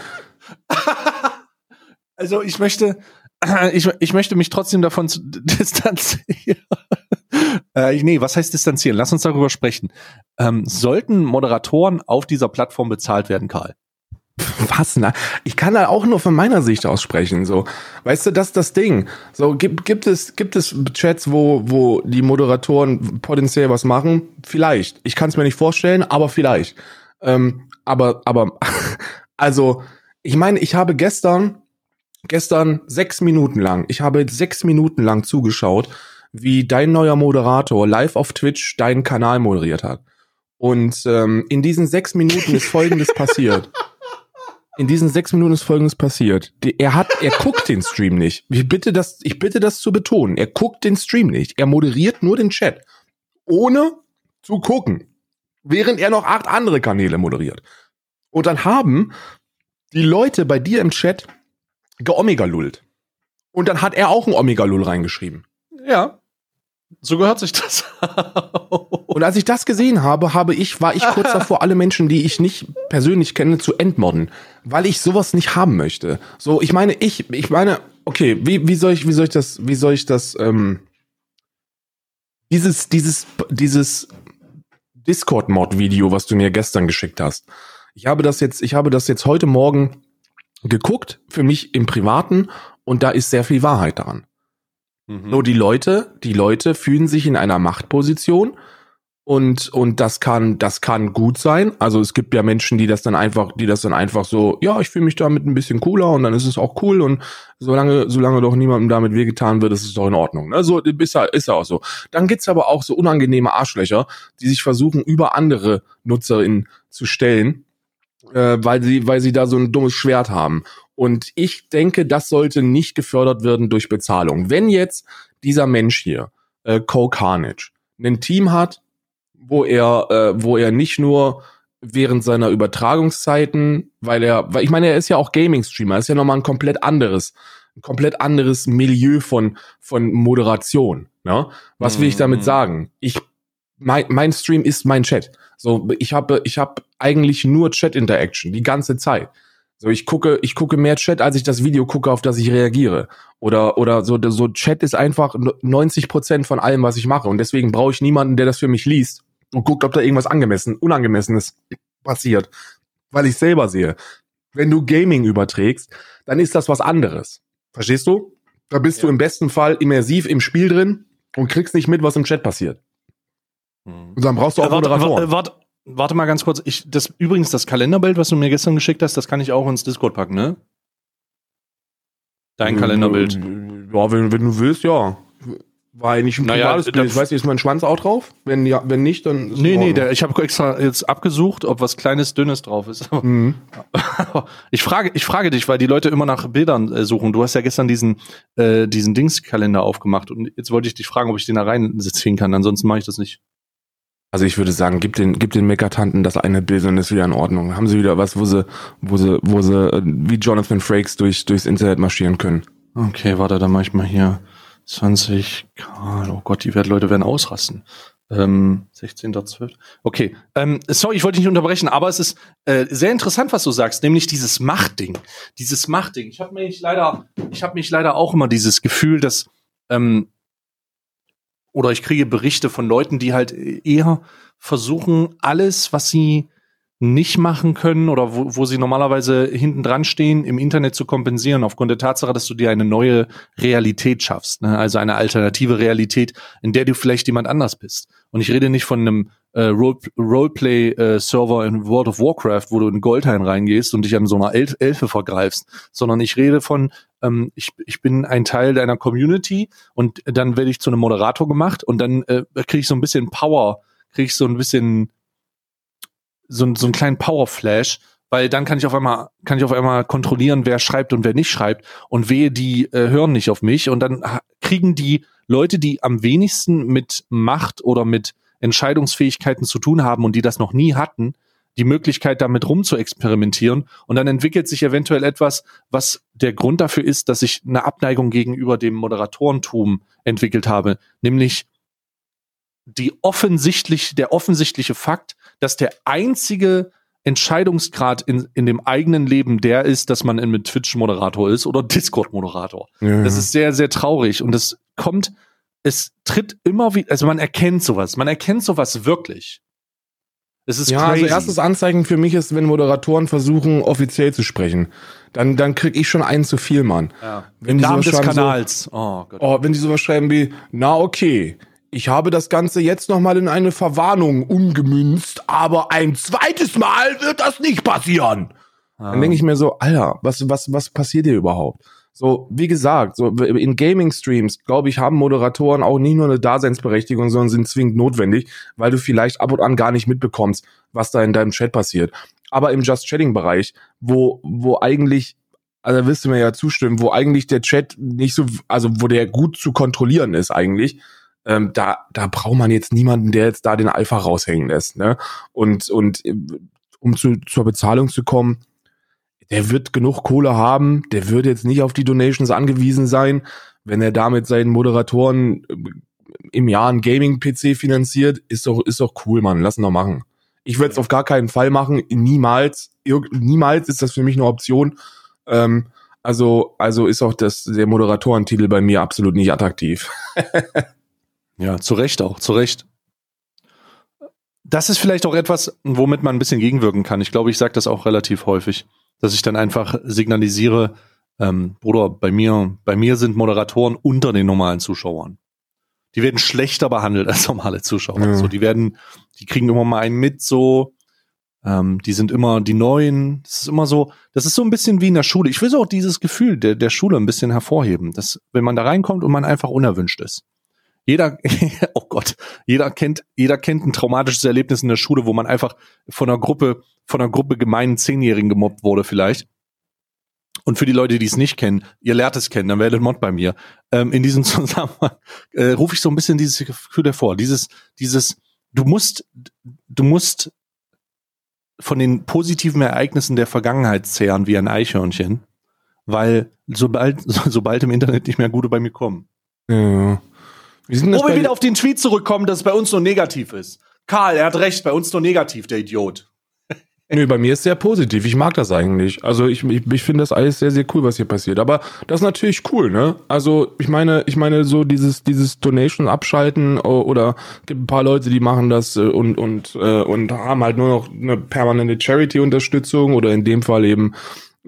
Also ich möchte, ich, ich möchte mich trotzdem davon zu distanzieren. äh, nee, was heißt distanzieren? Lass uns darüber sprechen. Ähm, sollten Moderatoren auf dieser Plattform bezahlt werden, Karl? Was? Na, ich kann da auch nur von meiner Sicht aus sprechen. So, weißt du, das ist das Ding. So gibt, gibt es gibt es Chats, wo wo die Moderatoren potenziell was machen? Vielleicht. Ich kann es mir nicht vorstellen, aber vielleicht. Ähm, aber aber also ich meine, ich habe gestern gestern sechs Minuten lang, ich habe sechs Minuten lang zugeschaut, wie dein neuer Moderator live auf Twitch deinen Kanal moderiert hat. Und ähm, in diesen sechs Minuten ist Folgendes passiert. In diesen sechs Minuten ist Folgendes passiert. Er hat, er guckt den Stream nicht. Ich bitte das, ich bitte das zu betonen. Er guckt den Stream nicht. Er moderiert nur den Chat, ohne zu gucken, während er noch acht andere Kanäle moderiert. Und dann haben die Leute bei dir im Chat geomega-lullt. Und dann hat er auch ein Omega-Lull reingeschrieben. Ja. So gehört sich das. und als ich das gesehen habe, habe ich, war ich kurz davor, alle Menschen, die ich nicht persönlich kenne, zu entmodden, weil ich sowas nicht haben möchte. So, ich meine, ich, ich meine, okay, wie, wie soll ich, wie soll ich das, wie soll ich das, ähm, dieses, dieses, dieses Discord-Mod-Video, was du mir gestern geschickt hast. Ich habe das jetzt, ich habe das jetzt heute Morgen geguckt, für mich im Privaten, und da ist sehr viel Wahrheit daran. Mhm. Nur die Leute, die Leute fühlen sich in einer Machtposition und und das kann das kann gut sein. Also es gibt ja Menschen, die das dann einfach, die das dann einfach so, ja, ich fühle mich damit ein bisschen cooler und dann ist es auch cool und solange solange doch niemandem damit wehgetan wird, ist es doch in Ordnung. Also ist ja ist ja auch so. Dann gibt's aber auch so unangenehme Arschlöcher, die sich versuchen über andere Nutzerinnen zu stellen äh, weil sie, weil sie da so ein dummes Schwert haben. Und ich denke, das sollte nicht gefördert werden durch Bezahlung. Wenn jetzt dieser Mensch hier, äh, Cole Carnage, ein Team hat, wo er, äh, wo er nicht nur während seiner Übertragungszeiten, weil er, weil ich meine, er ist ja auch Gaming-Streamer, ist ja nochmal ein komplett anderes, ein komplett anderes Milieu von, von Moderation. Ne? Was will ich damit mhm. sagen? Ich, mein, mein Stream ist mein Chat. So, ich habe, ich habe eigentlich nur Chat-Interaction die ganze Zeit. So, ich gucke, ich gucke mehr Chat, als ich das Video gucke, auf das ich reagiere. Oder, oder so, so Chat ist einfach 90 Prozent von allem, was ich mache. Und deswegen brauche ich niemanden, der das für mich liest und guckt, ob da irgendwas angemessen, unangemessenes passiert. Weil ich selber sehe. Wenn du Gaming überträgst, dann ist das was anderes. Verstehst du? Da bist ja. du im besten Fall immersiv im Spiel drin und kriegst nicht mit, was im Chat passiert. Und dann brauchst du auch äh, warte, Moderatoren. Warte, warte mal ganz kurz. Ich, das, übrigens, das Kalenderbild, was du mir gestern geschickt hast, das kann ich auch ins Discord packen, ne? Dein Kalenderbild. Ja, wenn, wenn du willst, ja. War eigentlich ein naja, privates Bild. Ich weiß nicht, ist mein Schwanz auch drauf? Wenn ja, wenn nicht, dann. Ist nee, nee, der, ich habe extra jetzt abgesucht, ob was kleines, dünnes drauf ist. Mhm. ich frage, ich frage dich, weil die Leute immer nach Bildern äh, suchen. Du hast ja gestern diesen, äh, diesen Dingskalender aufgemacht und jetzt wollte ich dich fragen, ob ich den da reinziehen kann. Ansonsten mache ich das nicht. Also ich würde sagen, gib den, gib den Meckertanten das eine Bild und ist wieder in Ordnung. Haben sie wieder was, wo sie, wo sie, wo sie äh, wie Jonathan Frakes durch, durchs Internet marschieren können. Okay, warte, dann mach ich mal hier 20 Oh Gott, die Leute werden ausrasten. Ähm, 16.12. Okay, ähm, sorry, ich wollte dich nicht unterbrechen, aber es ist äh, sehr interessant, was du sagst, nämlich dieses Machtding. Dieses Machtding. Ich habe mich leider, ich habe mich leider auch immer dieses Gefühl, dass ähm, oder ich kriege Berichte von Leuten, die halt eher versuchen, alles, was sie nicht machen können oder wo, wo sie normalerweise hinten dran stehen, im Internet zu kompensieren, aufgrund der Tatsache, dass du dir eine neue Realität schaffst, ne? also eine alternative Realität, in der du vielleicht jemand anders bist. Und ich rede nicht von einem äh, Role Roleplay-Server äh, in World of Warcraft, wo du in Goldhain reingehst und dich an so einer El Elfe vergreifst, sondern ich rede von, ähm, ich, ich bin ein Teil deiner Community und dann werde ich zu einem Moderator gemacht und dann äh, kriege ich so ein bisschen Power, kriege ich so ein bisschen so, so einen kleinen Power-Flash, weil dann kann ich auf einmal kann ich auf einmal kontrollieren, wer schreibt und wer nicht schreibt und wehe, die äh, hören nicht auf mich und dann kriegen die Leute, die am wenigsten mit Macht oder mit Entscheidungsfähigkeiten zu tun haben und die das noch nie hatten, die Möglichkeit, damit rum zu experimentieren. Und dann entwickelt sich eventuell etwas, was der Grund dafür ist, dass ich eine Abneigung gegenüber dem Moderatorentum entwickelt habe, nämlich die offensichtlich, der offensichtliche Fakt, dass der einzige Entscheidungsgrad in, in dem eigenen Leben der ist, dass man mit Twitch Moderator ist oder Discord Moderator. Ja. Das ist sehr, sehr traurig und es kommt, es tritt immer wieder, also man erkennt sowas, man erkennt sowas wirklich. Es ist ja, also crazy. also erstes Anzeichen für mich ist, wenn Moderatoren versuchen, offiziell zu sprechen. Dann, dann krieg ich schon einen zu viel, Mann. Ja. Wenn Im Namen des Kanals. So, oh, Gott. oh, wenn die sowas schreiben wie, na okay, ich habe das Ganze jetzt nochmal in eine Verwarnung umgemünzt, aber ein zweites Mal wird das nicht passieren. Ah. Dann denke ich mir so, Alter, was, was, was passiert hier überhaupt? So, wie gesagt, so in Gaming-Streams, glaube ich, haben Moderatoren auch nicht nur eine Daseinsberechtigung, sondern sind zwingend notwendig, weil du vielleicht ab und an gar nicht mitbekommst, was da in deinem Chat passiert. Aber im Just Chatting-Bereich, wo, wo eigentlich, also wirst du mir ja zustimmen, wo eigentlich der Chat nicht so, also wo der gut zu kontrollieren ist eigentlich, ähm, da, da braucht man jetzt niemanden, der jetzt da den Alpha raushängen lässt. Ne? Und, und äh, um zu, zur Bezahlung zu kommen, der wird genug Kohle haben, der wird jetzt nicht auf die Donations angewiesen sein, wenn er damit seinen Moderatoren äh, im Jahr ein Gaming-PC finanziert, ist doch, ist doch cool, Mann. Lass ihn doch machen. Ich werde es auf gar keinen Fall machen. Niemals. Niemals ist das für mich eine Option. Ähm, also, also ist auch das, der Moderatoren-Titel bei mir absolut nicht attraktiv. Ja, zu Recht auch, zu Recht. Das ist vielleicht auch etwas, womit man ein bisschen gegenwirken kann. Ich glaube, ich sage das auch relativ häufig, dass ich dann einfach signalisiere, ähm, Bruder, bei mir, bei mir sind Moderatoren unter den normalen Zuschauern. Die werden schlechter behandelt als normale Zuschauer. Ja. So, die werden, die kriegen immer mal einen mit, so, ähm, die sind immer die Neuen. Das ist immer so, das ist so ein bisschen wie in der Schule. Ich will so auch dieses Gefühl der, der Schule ein bisschen hervorheben, dass wenn man da reinkommt und man einfach unerwünscht ist jeder, oh Gott, jeder kennt, jeder kennt ein traumatisches Erlebnis in der Schule, wo man einfach von einer Gruppe, von einer Gruppe gemeinen Zehnjährigen gemobbt wurde vielleicht. Und für die Leute, die es nicht kennen, ihr lernt es kennen, dann werdet Mod bei mir. Ähm, in diesem Zusammenhang äh, rufe ich so ein bisschen dieses Gefühl hervor. Dieses, dieses, du musst, du musst von den positiven Ereignissen der Vergangenheit zehren wie ein Eichhörnchen, weil sobald, so, sobald im Internet nicht mehr gute bei mir kommen. Ja. Wo wir wieder auf den Tweet zurückkommen, dass es bei uns nur negativ ist. Karl, er hat recht, bei uns nur negativ, der Idiot. Nö, bei mir ist sehr positiv. Ich mag das eigentlich. Also ich, ich, ich finde das alles sehr, sehr cool, was hier passiert. Aber das ist natürlich cool, ne? Also ich meine, ich meine, so dieses, dieses Donation abschalten oder gibt ein paar Leute, die machen das äh, und, und, äh, und haben halt nur noch eine permanente Charity-Unterstützung oder in dem Fall eben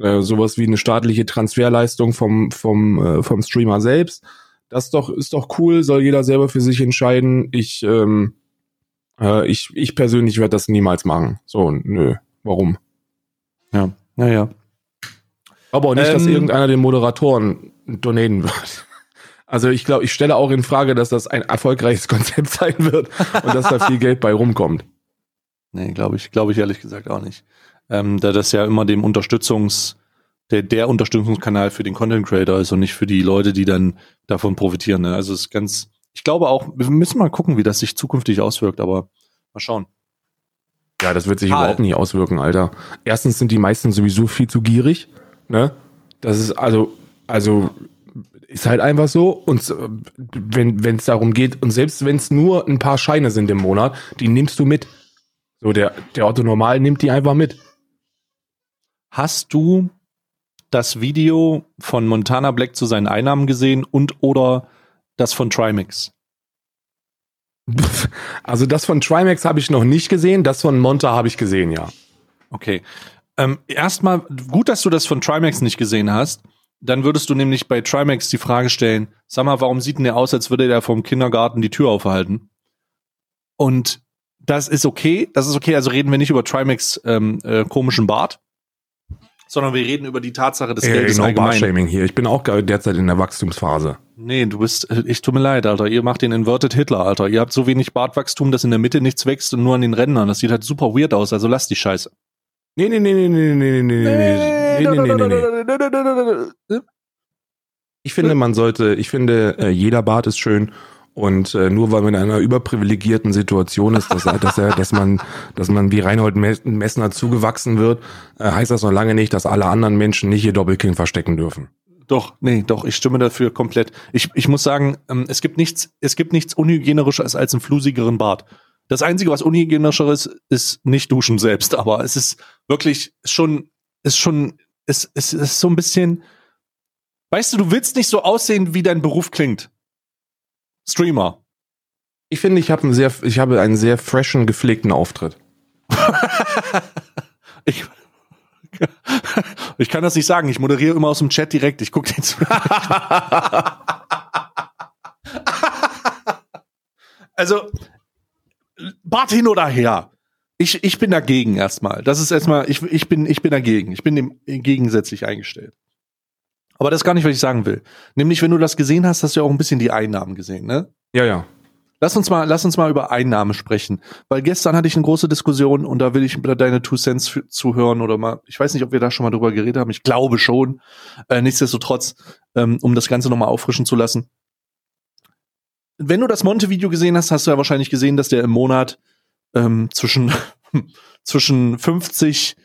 äh, sowas wie eine staatliche Transferleistung vom, vom, äh, vom Streamer selbst. Das ist doch, ist doch cool, soll jeder selber für sich entscheiden. Ich, ähm, äh, ich, ich persönlich werde das niemals machen. So, nö. Warum? Ja, naja. Aber auch nicht, ähm, dass irgendeiner den Moderatoren donaten wird. Also ich glaube, ich stelle auch in Frage, dass das ein erfolgreiches Konzept sein wird und dass da viel Geld bei rumkommt. Nee, glaube ich, glaube ich ehrlich gesagt auch nicht. Ähm, da das ja immer dem Unterstützungs, der, der Unterstützungskanal für den Content Creator ist und nicht für die Leute, die dann davon profitieren. Ne? Also es ist ganz, ich glaube auch, wir müssen mal gucken, wie das sich zukünftig auswirkt, aber mal schauen. Ja, das wird sich Karl. überhaupt nicht auswirken, Alter. Erstens sind die meisten sowieso viel zu gierig, ne? Das ist also, also ist halt einfach so. Und wenn wenn es darum geht und selbst wenn es nur ein paar Scheine sind im Monat, die nimmst du mit. So der der Otto Normal nimmt die einfach mit. Hast du das Video von Montana Black zu seinen Einnahmen gesehen und oder das von Trimax? Also das von Trimax habe ich noch nicht gesehen, das von Monta habe ich gesehen, ja. Okay. Ähm, erstmal gut, dass du das von Trimax nicht gesehen hast. Dann würdest du nämlich bei Trimax die Frage stellen, sag mal, warum sieht denn der aus, als würde der vom Kindergarten die Tür aufhalten? Und das ist okay, das ist okay, also reden wir nicht über Trimax ähm, äh, komischen Bart, sondern wir reden über die Tatsache des ja, Geldes genau, allgemein. Shaming hier. Ich bin auch derzeit in der Wachstumsphase. Nee, du bist, ich tut mir leid, Alter. Ihr macht den Inverted Hitler, Alter. Ihr habt so wenig Bartwachstum, dass in der Mitte nichts wächst und nur an den Rändern. Das sieht halt super weird aus, also lass die Scheiße. Nee, nee, nee, nee, nee, nee, nee, nee, nee, nee, nee, nee. Ich finde, man sollte, ich finde, jeder Bart ist schön Und äh, nur weil man in einer überprivilegierten Situation ist, dass, dass, er, dass man, dass man wie Reinhold Messner zugewachsen wird, äh, heißt das noch lange nicht, dass alle anderen Menschen nicht ihr Doppelkind verstecken dürfen. Doch, nee, doch, ich stimme dafür komplett. Ich, ich muss sagen, ähm, es gibt nichts, es gibt nichts unhygienisches als einen flusigeren Bart. Das Einzige, was unhygienischer ist, ist nicht duschen selbst, aber es ist wirklich schon, ist schon, es, es ist so ein bisschen, weißt du, du willst nicht so aussehen, wie dein Beruf klingt. Streamer. Ich finde, ich habe einen sehr, ich habe einen sehr freshen, gepflegten Auftritt. ich, ich kann das nicht sagen. Ich moderiere immer aus dem Chat direkt. Ich gucke den zu. also, Bart hin oder her. Ich, ich bin dagegen erstmal. Das ist erstmal, ich, ich, bin, ich bin dagegen. Ich bin dem gegensätzlich eingestellt. Aber das ist gar nicht, was ich sagen will. Nämlich, wenn du das gesehen hast, hast du ja auch ein bisschen die Einnahmen gesehen, ne? Ja, ja. Lass uns mal, lass uns mal über Einnahmen sprechen. Weil gestern hatte ich eine große Diskussion und da will ich deine Two Cents zuhören oder mal, ich weiß nicht, ob wir da schon mal drüber geredet haben. Ich glaube schon. Äh, nichtsdestotrotz, ähm, um das Ganze nochmal auffrischen zu lassen. Wenn du das Monte-Video gesehen hast, hast du ja wahrscheinlich gesehen, dass der im Monat ähm, zwischen, zwischen 50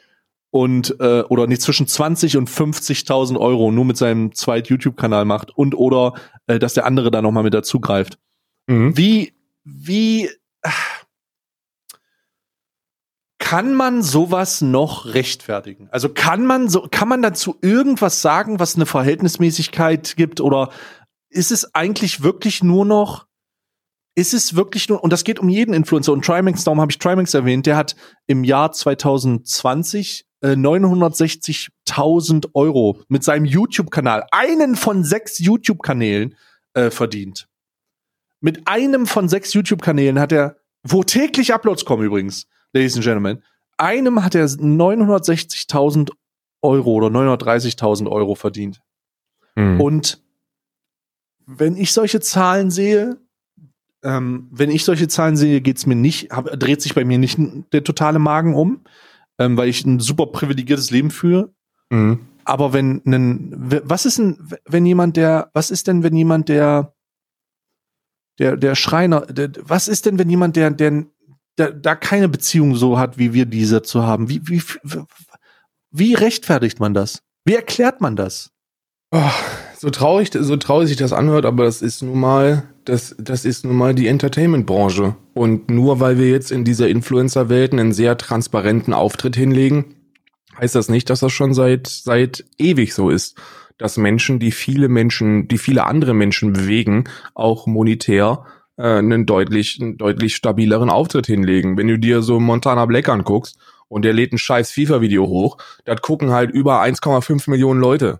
und äh, oder nicht zwischen 20 und 50.000 Euro nur mit seinem zweit YouTube-Kanal macht und oder äh, dass der andere da nochmal mit dazugreift. Mhm. Wie, wie kann man sowas noch rechtfertigen? Also kann man so, kann man dazu irgendwas sagen, was eine Verhältnismäßigkeit gibt oder ist es eigentlich wirklich nur noch ist es wirklich nur, und das geht um jeden Influencer, und Trimax, darum habe ich Trimax erwähnt, der hat im Jahr 2020 äh, 960.000 Euro mit seinem YouTube-Kanal, einen von sechs YouTube-Kanälen, äh, verdient. Mit einem von sechs YouTube-Kanälen hat er, wo täglich Uploads kommen übrigens, Ladies and Gentlemen, einem hat er 960.000 Euro oder 930.000 Euro verdient. Mhm. Und wenn ich solche Zahlen sehe, ähm, wenn ich solche Zahlen sehe, geht's mir nicht, hab, dreht sich bei mir nicht der totale Magen um, ähm, weil ich ein super privilegiertes Leben führe. Mhm. Aber wenn ein, was ist denn, wenn jemand, der, was ist denn, wenn jemand, der der, der Schreiner, der, was ist denn, wenn jemand, der, der, der da keine Beziehung so hat, wie wir diese zu haben? Wie, wie, wie rechtfertigt man das? Wie erklärt man das? Oh, so traurig, so traurig sich das anhört, aber das ist nun mal, das, das ist nun mal die Entertainment-Branche. Und nur weil wir jetzt in dieser Influencer-Welt einen sehr transparenten Auftritt hinlegen, heißt das nicht, dass das schon seit, seit ewig so ist dass Menschen, die viele Menschen, die viele andere Menschen bewegen, auch monetär äh, einen deutlich, einen deutlich stabileren Auftritt hinlegen. Wenn du dir so Montana Black anguckst und der lädt ein scheiß FIFA-Video hoch, das gucken halt über 1,5 Millionen Leute.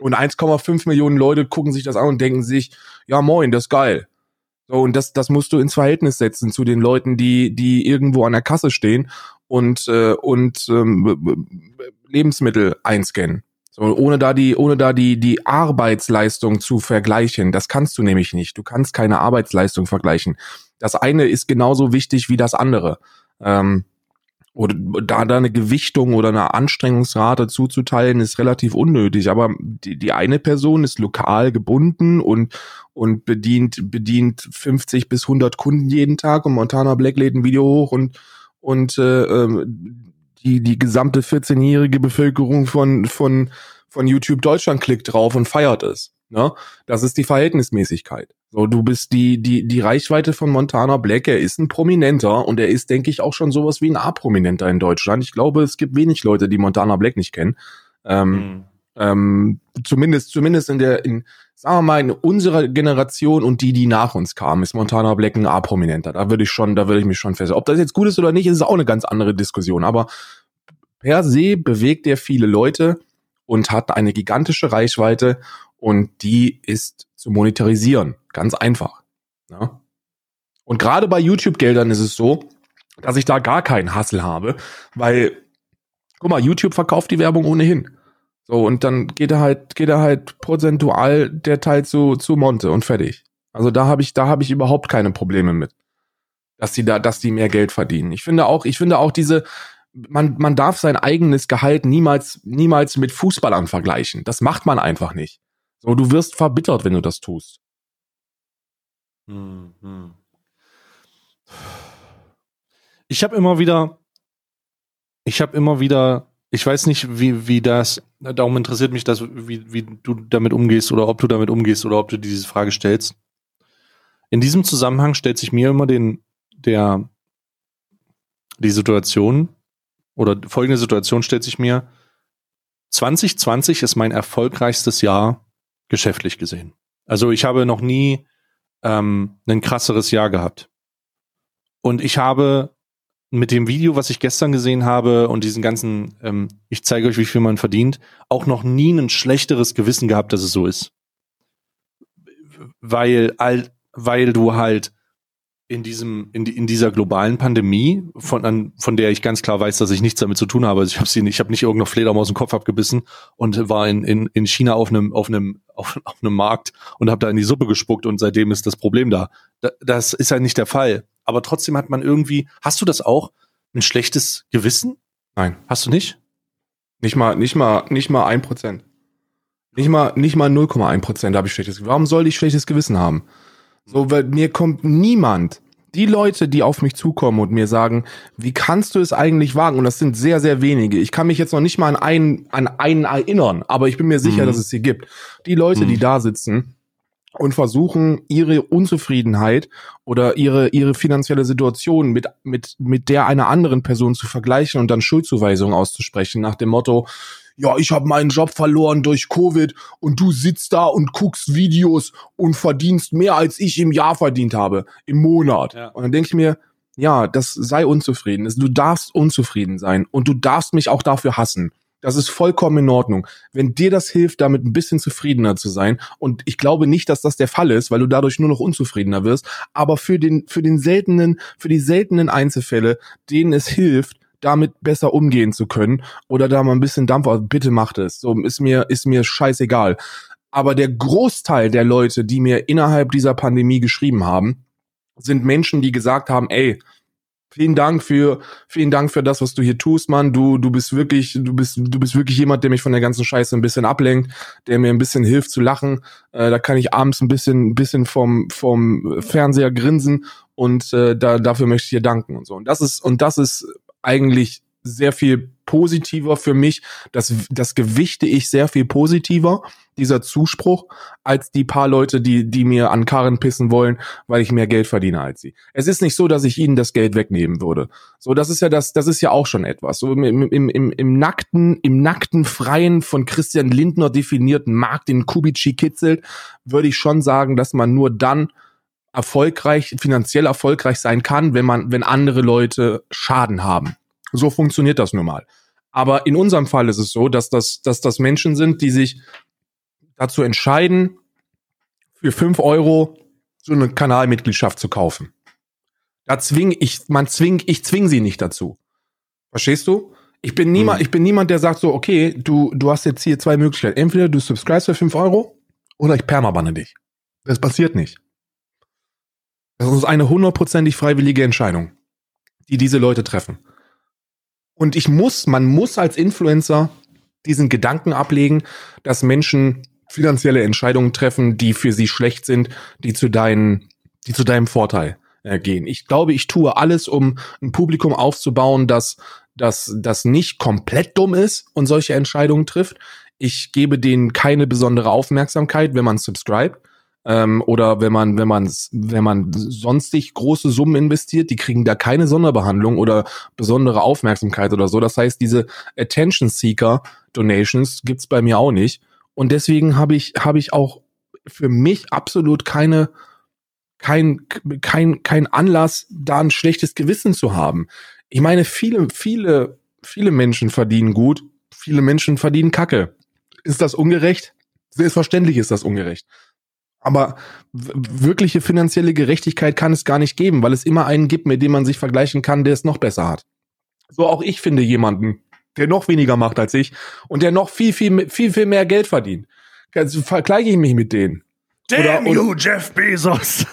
Und 1,5 Millionen Leute gucken sich das an und denken sich, ja moin, das ist geil. So, und das, das musst du ins Verhältnis setzen zu den Leuten, die, die irgendwo an der Kasse stehen und, äh, und ähm, Lebensmittel einscannen. So, ohne da die, ohne da die, die Arbeitsleistung zu vergleichen. Das kannst du nämlich nicht. Du kannst keine Arbeitsleistung vergleichen. Das eine ist genauso wichtig wie das andere. Ähm, oder da, da eine Gewichtung oder eine Anstrengungsrate zuzuteilen, ist relativ unnötig. Aber die, die eine Person ist lokal gebunden und, und bedient, bedient 50 bis 100 Kunden jeden Tag und Montana Black lädt ein Video hoch und, und äh, ähm, die, die gesamte 14-jährige Bevölkerung von, von, von YouTube Deutschland klickt drauf und feiert es. Ne? Das ist die Verhältnismäßigkeit. So, du bist die, die, die Reichweite von Montana Black, er ist ein Prominenter und er ist, denke ich, auch schon sowas wie ein A-Prominenter in Deutschland. Ich glaube, es gibt wenig Leute, die Montana Black nicht kennen. Ähm, mhm. ähm, zumindest, zumindest in der, in, sagen wir mal, in unserer Generation und die, die nach uns kamen, ist Montana Black ein A-Prominenter. Da würde ich schon, da würde ich mich schon fest. Ob das jetzt gut ist oder nicht, ist auch eine ganz andere Diskussion. Aber per se bewegt er viele Leute und hat eine gigantische Reichweite und die ist zu monetarisieren. Ganz einfach. Ja? Und gerade bei YouTube-Geldern ist es so, dass ich da gar keinen Hassel habe, weil, guck mal, YouTube verkauft die Werbung ohnehin. So, und dann geht er halt, geht er halt prozentual der Teil zu, zu Monte und fertig. Also da habe ich, da habe ich überhaupt keine Probleme mit. Dass die da, dass die mehr Geld verdienen. Ich finde auch, ich finde auch diese, man, man darf sein eigenes Gehalt niemals, niemals mit Fußballern vergleichen. Das macht man einfach nicht. So, du wirst verbittert, wenn du das tust. Hm, hm. Ich habe immer wieder, ich habe immer wieder, ich weiß nicht, wie, wie das, darum interessiert mich das, wie, wie du damit umgehst oder ob du damit umgehst oder ob du diese Frage stellst. In diesem Zusammenhang stellt sich mir immer den, der, die Situation oder folgende Situation stellt sich mir. 2020 ist mein erfolgreichstes Jahr geschäftlich gesehen. Also ich habe noch nie ähm, ein krasseres Jahr gehabt. Und ich habe mit dem Video, was ich gestern gesehen habe und diesen ganzen, ähm, ich zeige euch, wie viel man verdient, auch noch nie ein schlechteres Gewissen gehabt, dass es so ist. Weil, weil du halt in diesem in, in dieser globalen Pandemie von an, von der ich ganz klar weiß, dass ich nichts damit zu tun habe. Also ich habe sie ich habe nicht irgendeine Fledermaus im Kopf abgebissen und war in, in, in China auf einem auf einem auf, auf einem Markt und habe da in die Suppe gespuckt und seitdem ist das Problem da. da. Das ist ja nicht der Fall. Aber trotzdem hat man irgendwie. Hast du das auch? Ein schlechtes Gewissen? Nein. Hast du nicht? Nicht mal, nicht mal, nicht mal ein Prozent. Nicht mal, nicht mal 0,1 Prozent habe ich schlechtes Gewissen. Warum soll ich schlechtes Gewissen haben? So, weil mir kommt niemand, die Leute, die auf mich zukommen und mir sagen, wie kannst du es eigentlich wagen? Und das sind sehr, sehr wenige. Ich kann mich jetzt noch nicht mal an einen, an einen erinnern, aber ich bin mir sicher, mhm. dass es sie gibt. Die Leute, mhm. die da sitzen und versuchen, ihre Unzufriedenheit oder ihre, ihre finanzielle Situation mit, mit, mit der einer anderen Person zu vergleichen und dann Schuldzuweisungen auszusprechen nach dem Motto, ja, ich habe meinen Job verloren durch Covid und du sitzt da und guckst Videos und verdienst mehr als ich im Jahr verdient habe, im Monat. Ja. Und dann denke ich mir, ja, das sei unzufrieden. Du darfst unzufrieden sein und du darfst mich auch dafür hassen. Das ist vollkommen in Ordnung. Wenn dir das hilft, damit ein bisschen zufriedener zu sein, und ich glaube nicht, dass das der Fall ist, weil du dadurch nur noch unzufriedener wirst, aber für den, für den seltenen, für die seltenen Einzelfälle, denen es hilft, damit besser umgehen zu können oder da mal ein bisschen Dampf aus, bitte macht es. So ist mir, ist mir scheißegal. Aber der Großteil der Leute, die mir innerhalb dieser Pandemie geschrieben haben, sind Menschen, die gesagt haben, ey, vielen Dank für, vielen Dank für das, was du hier tust, Mann. Du, du bist wirklich, du bist, du bist wirklich jemand, der mich von der ganzen Scheiße ein bisschen ablenkt, der mir ein bisschen hilft zu lachen. Äh, da kann ich abends ein bisschen, ein bisschen vom, vom Fernseher grinsen und äh, da, dafür möchte ich dir danken und so. Und das ist, und das ist eigentlich sehr viel positiver für mich. Das, das gewichte ich sehr viel positiver, dieser Zuspruch, als die paar Leute, die, die mir an Karren pissen wollen, weil ich mehr Geld verdiene als sie. Es ist nicht so, dass ich ihnen das Geld wegnehmen würde. So, das ist ja das, das ist ja auch schon etwas. So im, im, im, im nackten, im nackten, freien, von Christian Lindner definierten Markt, den Kubici kitzelt, würde ich schon sagen, dass man nur dann erfolgreich, finanziell erfolgreich sein kann, wenn man, wenn andere Leute Schaden haben. So funktioniert das nun mal. Aber in unserem Fall ist es so, dass das, dass das Menschen sind, die sich dazu entscheiden, für fünf Euro so eine Kanalmitgliedschaft zu kaufen. Da zwing ich, man zwing, ich zwing sie nicht dazu. Verstehst du? Ich bin niemand, hm. ich bin niemand, der sagt so, okay, du, du hast jetzt hier zwei Möglichkeiten. Entweder du subscribest für fünf Euro oder ich permabanne dich. Das passiert nicht. Das ist eine hundertprozentig freiwillige Entscheidung, die diese Leute treffen. Und ich muss, man muss als Influencer diesen Gedanken ablegen, dass Menschen finanzielle Entscheidungen treffen, die für sie schlecht sind, die zu deinen, die zu deinem Vorteil äh, gehen. Ich glaube, ich tue alles, um ein Publikum aufzubauen, das, das, das nicht komplett dumm ist und solche Entscheidungen trifft. Ich gebe denen keine besondere Aufmerksamkeit, wenn man subscribe ähm, oder wenn man, wenn man, wenn man sonstig große Summen investiert, die kriegen da keine Sonderbehandlung oder besondere Aufmerksamkeit oder so. Das heißt, diese Attention Seeker Donations gibt's bei mir auch nicht. Und deswegen habe ich, habe ich auch für mich absolut keine, kein, kein, kein Anlass, da ein schlechtes Gewissen zu haben. Ich meine, viele, viele, viele Menschen verdienen gut, viele Menschen verdienen Kacke. Ist das ungerecht? Selbstverständlich ist das ungerecht. Aber wirkliche finanzielle Gerechtigkeit kann es gar nicht geben, weil es immer einen gibt, mit dem man sich vergleichen kann, der es noch besser hat. So auch ich finde jemanden, der noch weniger macht als ich und der noch viel, viel, viel, viel mehr Geld verdient. Also vergleiche ich mich mit denen. Damn oder, you, Jeff Bezos.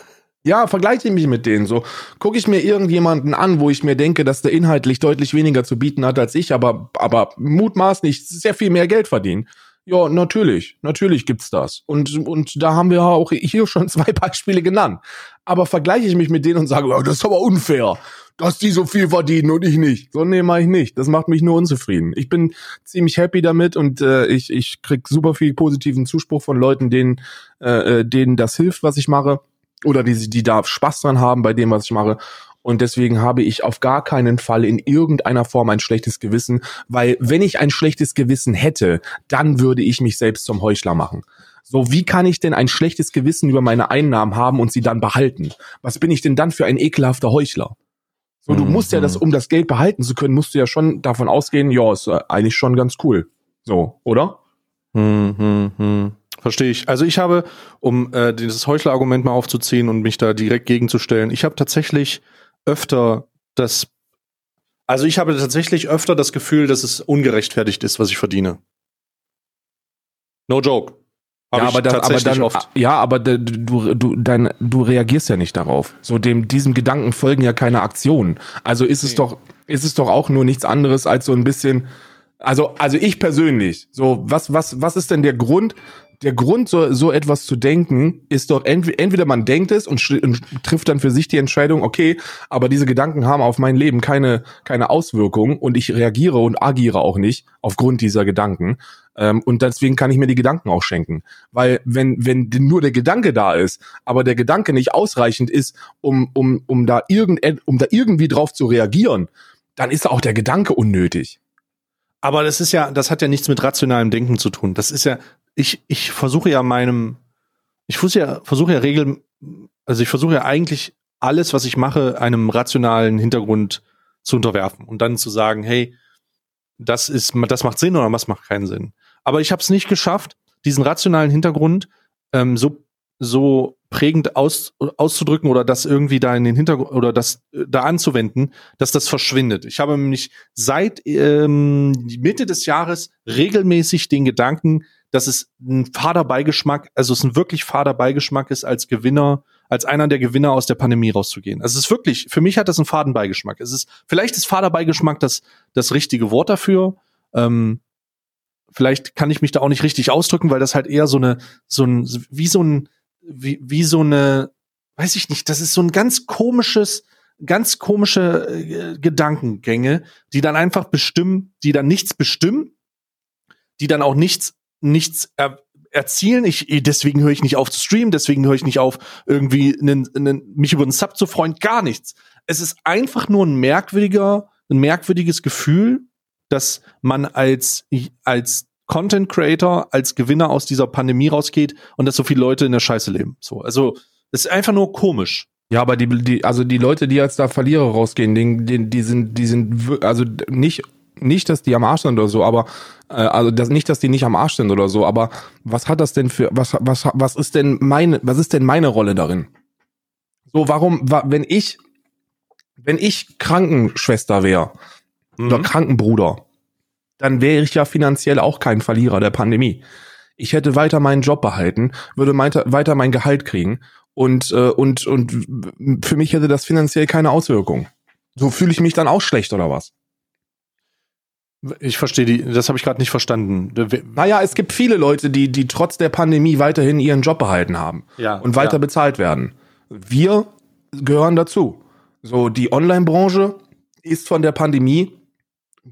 Ja, vergleiche ich mich mit denen. So gucke ich mir irgendjemanden an, wo ich mir denke, dass der inhaltlich deutlich weniger zu bieten hat als ich, aber aber mutmaßlich sehr viel mehr Geld verdient Ja, natürlich, natürlich gibt's das. Und, und da haben wir auch hier schon zwei Beispiele genannt. Aber vergleiche ich mich mit denen und sage, oh, das ist aber unfair, dass die so viel verdienen und ich nicht. So, nee, mach ich nicht. Das macht mich nur unzufrieden. Ich bin ziemlich happy damit und äh, ich, ich krieg super viel positiven Zuspruch von Leuten, denen, äh, äh denen das hilft, was ich mache. Oder die, die da Spaß dran haben bei dem, was ich mache. Und deswegen habe ich auf gar keinen Fall in irgendeiner Form ein schlechtes Gewissen, weil wenn ich ein schlechtes Gewissen hätte, dann würde ich mich selbst zum Heuchler machen. So, wie kann ich denn ein schlechtes Gewissen über meine Einnahmen haben und sie dann behalten? Was bin ich denn dann für ein ekelhafter Heuchler? So, du mhm. musst ja das, um das Geld behalten zu können, musst du ja schon davon ausgehen, ja, ist eigentlich schon ganz cool. So, oder? Hm, hm, hm. Verstehe ich. Also ich habe, um äh, dieses Heuchler-Argument mal aufzuziehen und mich da direkt gegenzustellen, ich habe tatsächlich öfter das, also ich habe tatsächlich öfter das Gefühl, dass es ungerechtfertigt ist, was ich verdiene. No joke. ja, aber, dann, aber dann, oft. ja, aber du, du, dein, du reagierst ja nicht darauf. So dem, diesem Gedanken folgen ja keine Aktionen. Also ist es nee. doch, ist es doch auch nur nichts anderes als so ein bisschen, also, also ich persönlich, so, was, was, was ist denn der Grund, der Grund, so, so etwas zu denken, ist doch entweder, entweder man denkt es und, und, trifft dann für sich die Entscheidung, okay, aber diese Gedanken haben auf mein Leben keine, keine Auswirkung und ich reagiere und agiere auch nicht aufgrund dieser Gedanken. Ähm, und deswegen kann ich mir die Gedanken auch schenken. Weil wenn, wenn nur der Gedanke da ist, aber der Gedanke nicht ausreichend ist, um, um, um, da, irgend, um da irgendwie drauf zu reagieren, dann ist auch der Gedanke unnötig. Aber das ist ja, das hat ja nichts mit rationalem Denken zu tun. Das ist ja, ich, ich versuche ja meinem, ich versuche ja, versuche ja regeln, also ich versuche ja eigentlich alles, was ich mache, einem rationalen Hintergrund zu unterwerfen und dann zu sagen, hey, das ist, das macht Sinn oder was macht keinen Sinn. Aber ich habe es nicht geschafft, diesen rationalen Hintergrund ähm, so so prägend aus, auszudrücken oder das irgendwie da in den Hintergrund oder das äh, da anzuwenden, dass das verschwindet. Ich habe nämlich seit ähm, Mitte des Jahres regelmäßig den Gedanken, dass es ein fader Beigeschmack, also es ein wirklich fader Beigeschmack ist, als Gewinner, als einer der Gewinner aus der Pandemie rauszugehen. Also es ist wirklich, für mich hat das einen faden Beigeschmack. Es ist, vielleicht ist fader Beigeschmack das, das richtige Wort dafür. Ähm, vielleicht kann ich mich da auch nicht richtig ausdrücken, weil das halt eher so eine, so ein, wie so ein, wie, wie so eine, weiß ich nicht, das ist so ein ganz komisches, ganz komische äh, Gedankengänge, die dann einfach bestimmen, die dann nichts bestimmen, die dann auch nichts nichts er erzielen. Ich, deswegen höre ich nicht auf zu streamen, deswegen höre ich nicht auf, irgendwie einen, einen, mich über einen Sub zu freuen, gar nichts. Es ist einfach nur ein merkwürdiger, ein merkwürdiges Gefühl, dass man als, als Content Creator, als Gewinner aus dieser Pandemie rausgeht und dass so viele Leute in der Scheiße leben. So, also, es ist einfach nur komisch. Ja, aber die, die, also die Leute, die als da Verlierer rausgehen, die, die, die sind, die sind, also nicht nicht, dass die am Arsch sind oder so, aber äh, also das, nicht, dass die nicht am Arsch sind oder so, aber was hat das denn für was was was ist denn meine was ist denn meine Rolle darin? So, warum wenn ich wenn ich Krankenschwester wäre mhm. oder Krankenbruder, dann wäre ich ja finanziell auch kein Verlierer der Pandemie. Ich hätte weiter meinen Job behalten, würde weiter mein Gehalt kriegen und äh, und und für mich hätte das finanziell keine Auswirkung. So fühle ich mich dann auch schlecht oder was? Ich verstehe die, das habe ich gerade nicht verstanden. Naja, es gibt viele Leute, die, die trotz der Pandemie weiterhin ihren Job behalten haben ja, und weiter ja. bezahlt werden. Wir gehören dazu. So, die Online-Branche ist von der Pandemie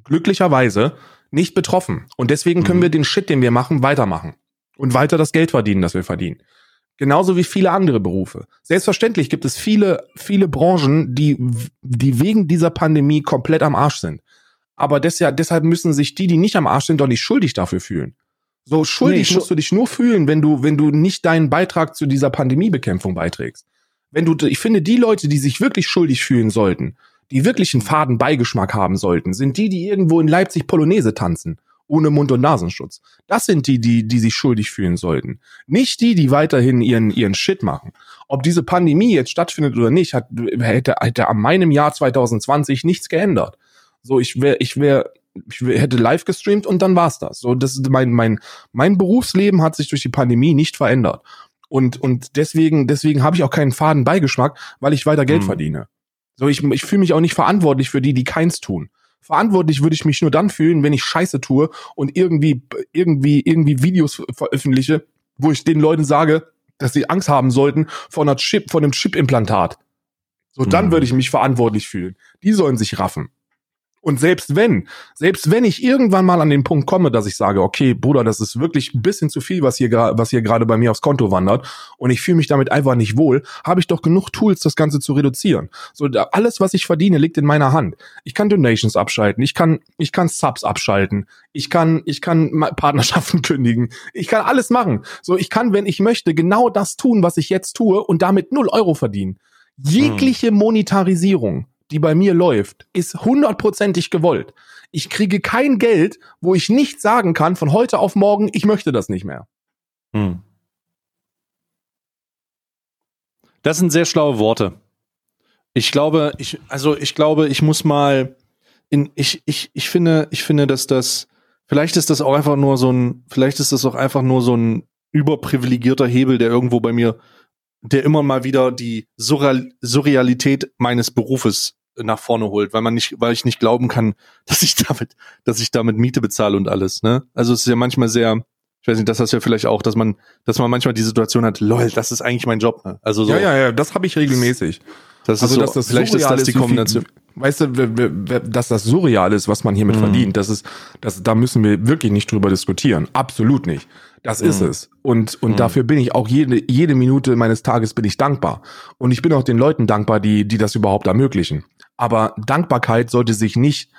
glücklicherweise nicht betroffen. Und deswegen können mhm. wir den Shit, den wir machen, weitermachen. Und weiter das Geld verdienen, das wir verdienen. Genauso wie viele andere Berufe. Selbstverständlich gibt es viele, viele Branchen, die, die wegen dieser Pandemie komplett am Arsch sind. Aber deshalb müssen sich die, die nicht am Arsch sind, doch nicht schuldig dafür fühlen. So schuldig nee, musst du dich nur fühlen, wenn du, wenn du nicht deinen Beitrag zu dieser Pandemiebekämpfung beiträgst. Wenn du, ich finde, die Leute, die sich wirklich schuldig fühlen sollten, die wirklich einen faden Beigeschmack haben sollten, sind die, die irgendwo in Leipzig Polonaise tanzen, ohne Mund- und Nasenschutz. Das sind die, die, die sich schuldig fühlen sollten. Nicht die, die weiterhin ihren, ihren Shit machen. Ob diese Pandemie jetzt stattfindet oder nicht, hat, hätte, hätte an meinem Jahr 2020 nichts geändert. So, ich wäre, ich wäre, ich wär, hätte live gestreamt und dann war's das. So, das ist mein, mein, mein Berufsleben hat sich durch die Pandemie nicht verändert. Und, und deswegen, deswegen habe ich auch keinen faden Beigeschmack, weil ich weiter Geld mhm. verdiene. So, ich, ich fühle mich auch nicht verantwortlich für die, die keins tun. Verantwortlich würde ich mich nur dann fühlen, wenn ich Scheiße tue und irgendwie, irgendwie, irgendwie Videos veröffentliche, wo ich den Leuten sage, dass sie Angst haben sollten vor einer Chip, vor einem Chip-Implantat. So, dann Mhm. würde ich mich verantwortlich fühlen. Die sollen sich raffen. Und selbst wenn, selbst wenn ich irgendwann mal an den Punkt komme, dass ich sage, okay, Bruder, das ist wirklich ein bisschen zu viel, was hier, was hier gerade bei mir aufs Konto wandert und ich fühle mich damit einfach nicht wohl, habe ich doch genug Tools, das Ganze zu reduzieren. So, da, alles, was ich verdiene, liegt in meiner Hand. Ich kann Donations abschalten, ich kann, ich kann Subs abschalten, ich kann, ich kann Partnerschaften kündigen, ich kann alles machen. So, ich kann, wenn ich möchte, genau das tun, was ich jetzt tue und damit null Euro verdienen. Jegliche Monetarisierung, die bei mir läuft, ist hundertprozentig gewollt. Ich kriege kein Geld, wo ich nicht sagen kann von heute auf morgen, ich möchte das nicht mehr. Hm. Das sind sehr schlaue Worte. Ich glaube, ich, also ich glaube, ich muss mal in, ich, ich, ich finde, ich finde, dass das, vielleicht ist das auch einfach nur so ein, vielleicht ist das auch einfach nur so ein überprivilegierter Hebel, der irgendwo bei mir, der immer mal wieder die Surreal, Surrealität meines Berufes nach vorne holt, weil man nicht, weil ich nicht glauben kann, dass ich damit, dass ich damit Miete bezahle und alles, ne? Also es ist ja manchmal sehr, ich weiß nicht, das hast du ja vielleicht auch, dass man, dass man manchmal die Situation hat, lol, das ist eigentlich mein Job, ne? Also so, Ja, ja, ja, das habe ich regelmäßig. das ist Also, so, dass das vielleicht ist das die viel- Kombination. Weißt du, dass das surreal ist, was man hiermit Mhm. verdient, das ist, das, da müssen wir wirklich nicht drüber diskutieren. Absolut nicht. Das ist Mhm. es. Und, und Mhm. dafür bin ich auch jede, jede Minute meines Tages bin ich dankbar. Und ich bin auch den Leuten dankbar, die, die das überhaupt ermöglichen. Aber Dankbarkeit sollte sich nicht,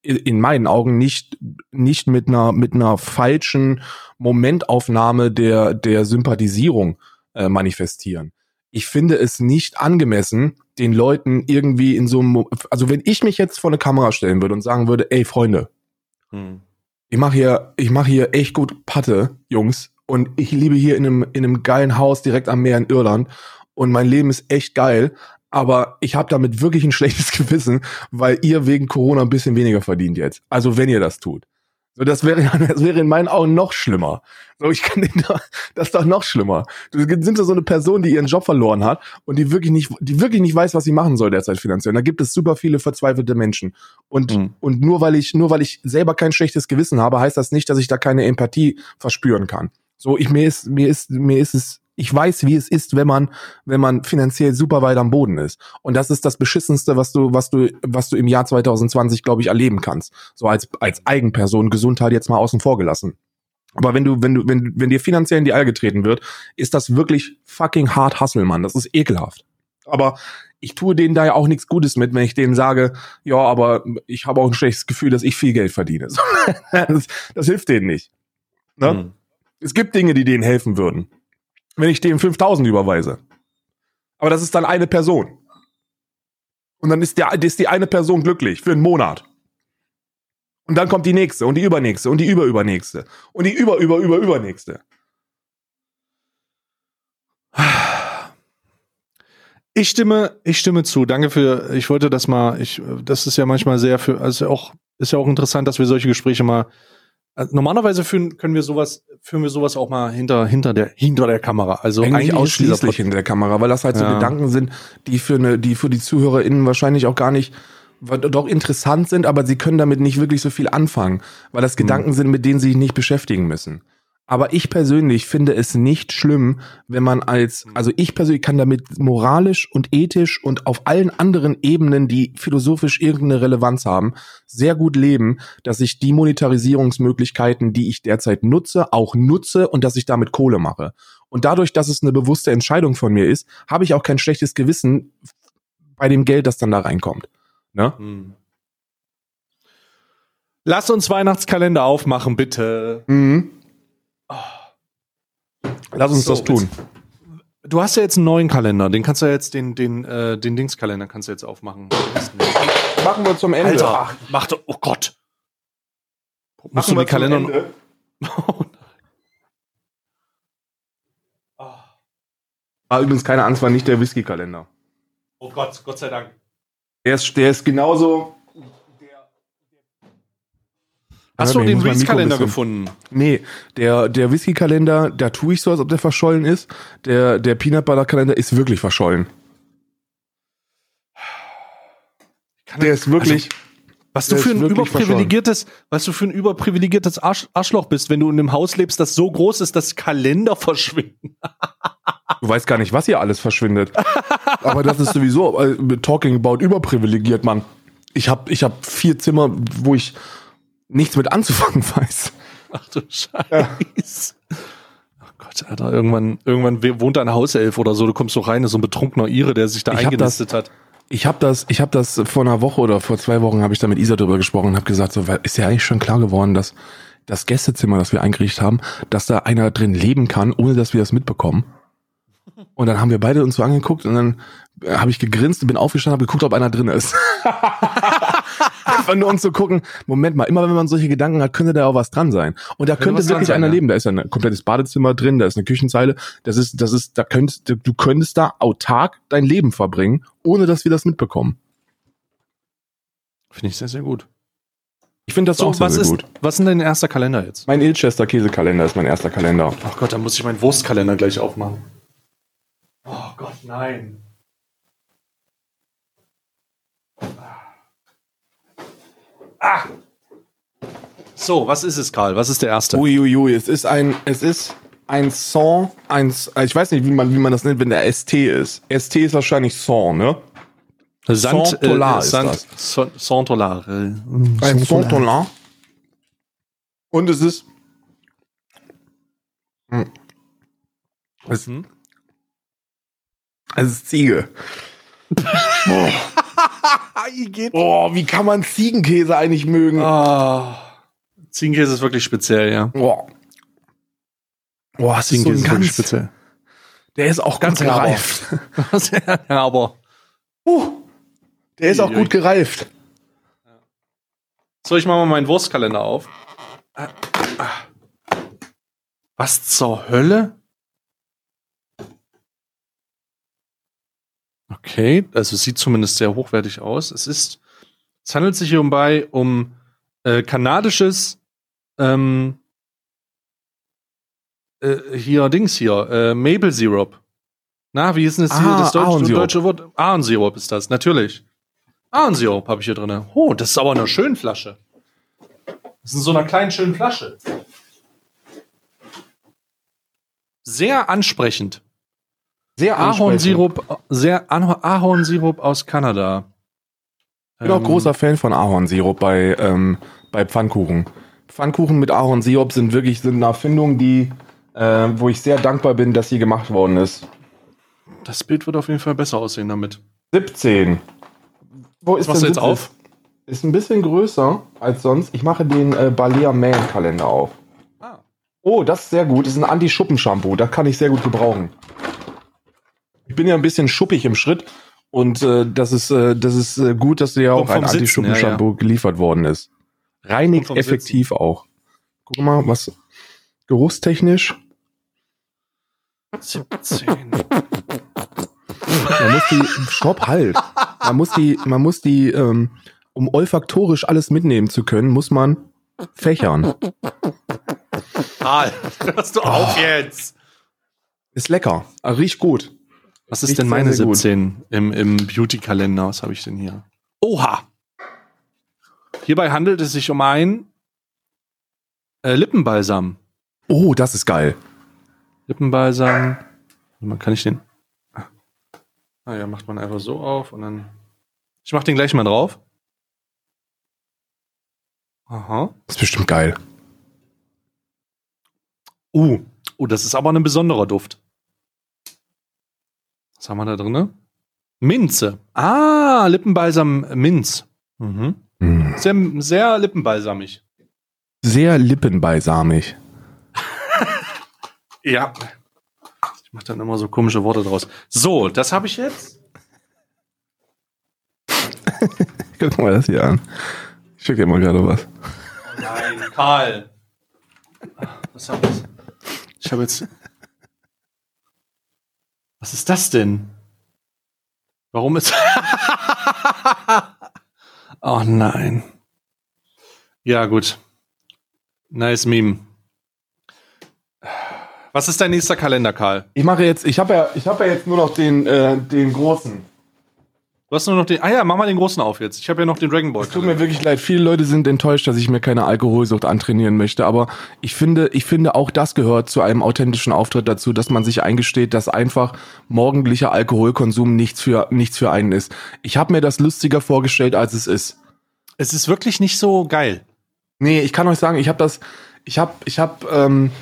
in meinen Augen nicht, nicht mit einer, mit einer falschen Momentaufnahme der, der Sympathisierung äh, manifestieren. Ich finde es nicht angemessen, den Leuten irgendwie in so einem, also wenn ich mich jetzt vor eine Kamera stellen würde und sagen würde, ey Freunde, Hm. ich mache hier, ich mache hier echt gut Patte, Jungs, und ich liebe hier in einem in einem geilen Haus direkt am Meer in Irland und mein Leben ist echt geil, aber ich habe damit wirklich ein schlechtes Gewissen, weil ihr wegen Corona ein bisschen weniger verdient jetzt. Also wenn ihr das tut. So, das wäre, das wäre in meinen Augen noch schlimmer. So, ich kann den, da- das ist doch noch schlimmer. Du sind so eine Person, die ihren Job verloren hat und die wirklich nicht, die wirklich nicht weiß, was sie machen soll derzeit finanziell. Da gibt es super viele verzweifelte Menschen. Und, Mhm. und nur weil ich, nur weil ich selber kein schlechtes Gewissen habe, heißt das nicht, dass ich da keine Empathie verspüren kann. So, ich, mir ist, mir ist, mir ist es, ich weiß, wie es ist, wenn man, wenn man finanziell super weit am Boden ist. Und das ist das Beschissenste, was du, was du, was du im Jahr 2020, glaube ich, erleben kannst. So als, als Eigenperson, Gesundheit jetzt mal außen vor gelassen. Aber wenn du, wenn du, wenn, wenn dir finanziell in die Eier getreten wird, ist das wirklich fucking hart Hustle, Mann. Das ist ekelhaft. Aber ich tue denen da ja auch nichts Gutes mit, wenn ich denen sage, ja, aber ich habe auch ein schlechtes Gefühl, dass ich viel Geld verdiene. das, das hilft denen nicht. Ne? Hm. Es gibt Dinge, die denen helfen würden. Wenn ich denen 5000 überweise. Aber das ist dann eine Person. Und dann ist, der, ist die eine Person glücklich für einen Monat. Und dann kommt die nächste und die übernächste und die überübernächste und die über, über, über, übernächste. Ich stimme, ich stimme zu. Danke für, ich wollte das mal, ich, das ist ja manchmal sehr für, also auch, ist ja auch interessant, dass wir solche Gespräche mal, normalerweise führen, können wir sowas, führen wir sowas auch mal hinter, hinter der, hinter der Kamera. Also eigentlich dieser ausschließlich in der Kamera, weil das halt so Ja. Gedanken sind, die für eine, die für die ZuhörerInnen wahrscheinlich auch gar nicht doch interessant sind, aber sie können damit nicht wirklich so viel anfangen, weil das Gedanken sind, mit denen sie sich nicht beschäftigen müssen. Aber ich persönlich finde es nicht schlimm, wenn man als, also ich persönlich kann damit moralisch und ethisch und auf allen anderen Ebenen, die philosophisch irgendeine Relevanz haben, sehr gut leben, dass ich die Monetarisierungsmöglichkeiten, die ich derzeit nutze, auch nutze und dass ich damit Kohle mache. Und dadurch, dass es eine bewusste Entscheidung von mir ist, habe ich auch kein schlechtes Gewissen bei dem Geld, das dann da reinkommt. Ne? Hm. Lass uns Weihnachtskalender aufmachen, bitte. Mhm. Lass uns So, das tun. Du hast ja jetzt einen neuen Kalender, den kannst du ja jetzt, den, den, äh, den Dingskalender kannst du jetzt aufmachen. Machen wir zum Ende. Alter, mach doch, oh Gott. Musst du den Kalender. Oh nein. Ah, übrigens keine Angst, war nicht der Whisky-Kalender. Oh Gott, Gott sei Dank. Der ist, der ist genauso. Hast du den bisschen- gefunden? Nee, der, der Whisky-Kalender, da tue ich so, als ob der verschollen ist. Der, der Peanut Butter-Kalender ist wirklich verschollen. Kann Der er- ist wirklich. Also, Was du Der für ist ein wirklich überprivilegiertes, was du für ein überprivilegiertes Arsch, Arschloch bist, wenn du in einem Haus lebst, das so groß ist, dass Kalender verschwinden. Du weißt gar nicht, was hier alles verschwindet. Aber das ist sowieso äh, talking about überprivilegiert, Mann. Ich habe ich hab vier Zimmer, wo ich nichts mit anzufangen weiß. Ach du Scheiße. Ach Gott, Alter, irgendwann, irgendwann wohnt da ein Hauself oder so, du kommst so rein, ist so ein betrunkener Ire, der sich da Ich eingenistet hat. Ich habe das, ich habe das vor einer Woche oder vor zwei Wochen habe ich da mit Isa drüber gesprochen und habe gesagt, so weil- ist ja eigentlich schon klar geworden, dass das Gästezimmer, das wir eingerichtet haben, dass da einer drin leben kann, ohne dass wir das mitbekommen. Und dann haben wir beide uns so angeguckt und dann äh, habe ich gegrinst und bin aufgestanden, habe geguckt, ob einer drin ist. Einfach nur um zu gucken, Moment mal, immer wenn man solche Gedanken hat, könnte da auch was dran sein. Und da könnte wirklich sein, einer ja. leben. Da ist ja ein komplettes Badezimmer drin, da ist eine Küchenzeile. Das ist, das ist, da könntest, du könntest da autark dein Leben verbringen, ohne dass wir das mitbekommen. Finde ich sehr, sehr gut. Ich finde das So, auch sehr, was sehr ist, gut. was ist denn dein erster Kalender jetzt? Mein Ilchester Käsekalender ist mein erster Kalender. Ach Gott, da muss ich meinen Wurstkalender gleich aufmachen. Oh Gott, nein. Ah. So, was ist es, Karl? Was ist der erste? Uiuiui, es ist ein, es ist ein Song, ein, ich weiß nicht, wie man, wie man das nennt, wenn der ST ist. ST ist wahrscheinlich Song, ne? Sand, Santolar ist Sand, das. Santolar. äh, Ein Santolan. Und es ist, Hm. es, Hm? es ist Ziege. Boah. Boah, wie kann man Ziegenkäse eigentlich mögen? Ah. Ziegenkäse ist wirklich speziell, ja. Boah. Boah, ist so Ziegenkäse ein ist wirklich ganz, speziell. der ist auch Ganz gereift. ja, aber. Uh, der ist auch gut gereift. So, ich mache mal meinen Wurstkalender auf. Was zur Hölle? Okay, also es sieht zumindest sehr hochwertig aus. Es ist, es handelt sich hierbei um äh, kanadisches, ähm, äh, hier Dings hier, äh, Maple Syrup. Na, wie ist denn das hier? Ah, das deutsche, deutsche Wort? Ahornsirup ist das, natürlich. Ahornsirup habe ich hier drin. Oh, das ist aber eine schöne Flasche. Das ist in so einer kleinen, schönen Flasche. Sehr ansprechend. Sehr Ahornsirup, sehr Ahor- Ahornsirup aus Kanada. Ich bin auch Ähm, großer Fan von Ahornsirup bei, ähm, bei Pfannkuchen. Pfannkuchen mit Ahornsirup sind wirklich sind eine Erfindung, die, äh, wo ich sehr dankbar bin, dass sie gemacht worden ist. Das Bild wird auf jeden Fall besser aussehen damit. 17. Wo ist Was machst du jetzt 17? auf? Ist ein bisschen größer als sonst. Ich mache den äh, Balea Man Kalender auf. Ah. Oh, das ist sehr gut. Das ist ein Anti-Schuppen-Shampoo. Das kann ich sehr gut gebrauchen. Ich bin ja ein bisschen schuppig im Schritt und äh, das ist, äh, das ist äh, gut, dass dir ja auch ein vom Sitzen, Anti-Schuppen-Shampoo geliefert worden ist. Reinigt effektiv auch. Guck mal, was geruchstechnisch. 17. Man muss die, stopp, halt. Man muss die, man muss die, ähm, um olfaktorisch alles mitnehmen zu können, muss man fächern. Karl, hörst du auf jetzt? Ist lecker. Ah, Riecht gut. Was ist denn meine sehr gut. 17 im, im Beauty-Kalender? Was habe ich denn hier? Oha! Hierbei handelt es sich um ein äh, Lippenbalsam. Oh, das ist geil. Lippenbalsam. Man kann ich den. Ah ja, macht man einfach so auf und dann. Ich mach den gleich mal drauf. Aha. Das ist bestimmt geil. Uh. Oh, das ist aber ein besonderer Duft. Was haben wir da drin? Minze. Ah, Lippenbalsam Minz. Mhm. Mm. Sehr, sehr lippenbalsamig. Sehr lippenbalsamig. Ja. Ich mache dann immer so komische Worte draus. So, das habe ich jetzt. Guck mal das hier an. Ich schick dir mal gerade was. Nein, Karl. Was hab ich? Ich habe jetzt. Was ist das denn? Warum ist. oh nein. Ja, gut. Nice Meme. Was ist dein nächster Kalender, Karl? Ich mache jetzt, ich habe ja, ich habe ja jetzt nur noch den, äh, den großen. Du hast nur noch den. Ah ja, mach mal den großen auf jetzt. Ich habe ja noch den Dragon Ball. Es tut mir wirklich leid. Viele Leute sind enttäuscht, dass ich mir keine Alkoholsucht antrainieren möchte. Aber ich finde, ich finde auch das gehört zu einem authentischen Auftritt dazu, dass man sich eingesteht, dass einfach morgendlicher Alkoholkonsum nichts für nichts für einen ist. Ich habe mir das lustiger vorgestellt, als es ist. Es ist wirklich nicht so geil. Nee, ich kann euch sagen, ich habe das, ich habe, ich habe, ähm,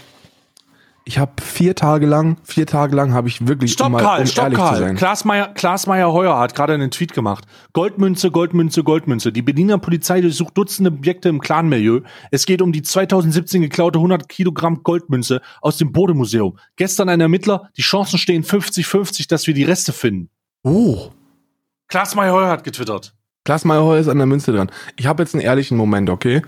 ich habe vier Tage lang, vier Tage lang habe ich wirklich, Stopp, mal, Karl, um stopp, ehrlich zu Karl. sein. Klaas Meyer, Klaas Meyer Heuer hat gerade einen Tweet gemacht. Goldmünze, Goldmünze, Goldmünze. Die Berliner Polizei durchsucht Dutzende Objekte im Clan-Milieu. Es geht um die 2017 geklaute 100 Kilogramm Goldmünze aus dem Bode-Museum. Gestern ein Ermittler. Die Chancen stehen 50-50, dass wir die Reste finden. Oh, Klaas Meyer Heuer hat getwittert. Klaas Meyerheuer ist an der Münze dran. Ich habe jetzt einen ehrlichen Moment, okay?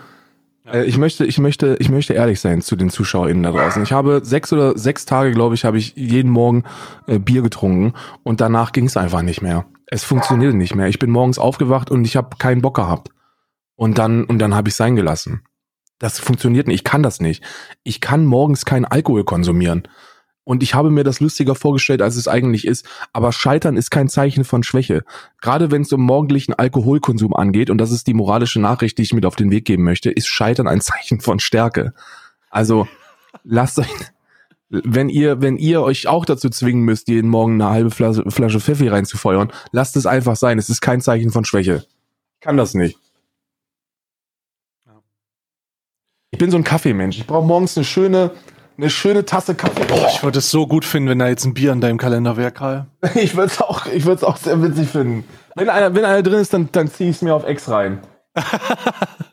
Äh, Ich möchte, ich möchte, ich möchte ehrlich sein zu den ZuschauerInnen da draußen. Ich habe sechs oder sechs Tage, glaube ich, habe ich jeden Morgen äh, Bier getrunken und danach ging es einfach nicht mehr. Es funktionierte nicht mehr. Ich bin morgens aufgewacht und ich habe keinen Bock gehabt. Und dann, und dann habe ich sein gelassen. Das funktioniert nicht. Ich kann das nicht. Ich kann morgens keinen Alkohol konsumieren. Und ich habe mir das lustiger vorgestellt, als es eigentlich ist. Aber Scheitern ist kein Zeichen von Schwäche. Gerade wenn es um morgendlichen Alkoholkonsum angeht, und das ist die moralische Nachricht, die ich mit auf den Weg geben möchte, ist Scheitern ein Zeichen von Stärke. Also lasst euch, wenn ihr, wenn ihr euch auch dazu zwingen müsst, jeden Morgen eine halbe Flasche, Flasche Pfeffi reinzufeuern, lasst es einfach sein. Es ist kein Zeichen von Schwäche. Kann das nicht. Ich bin so ein Kaffeemensch. Ich brauche morgens eine schöne, eine schöne Tasse Kaffee. Oh, Ich würde es so gut finden, wenn da jetzt ein Bier in deinem Kalender wäre, Karl. Ich würde es auch, ich würde es auch sehr witzig finden. Wenn einer, wenn einer drin ist, dann, dann ziehe ich es mir auf X rein.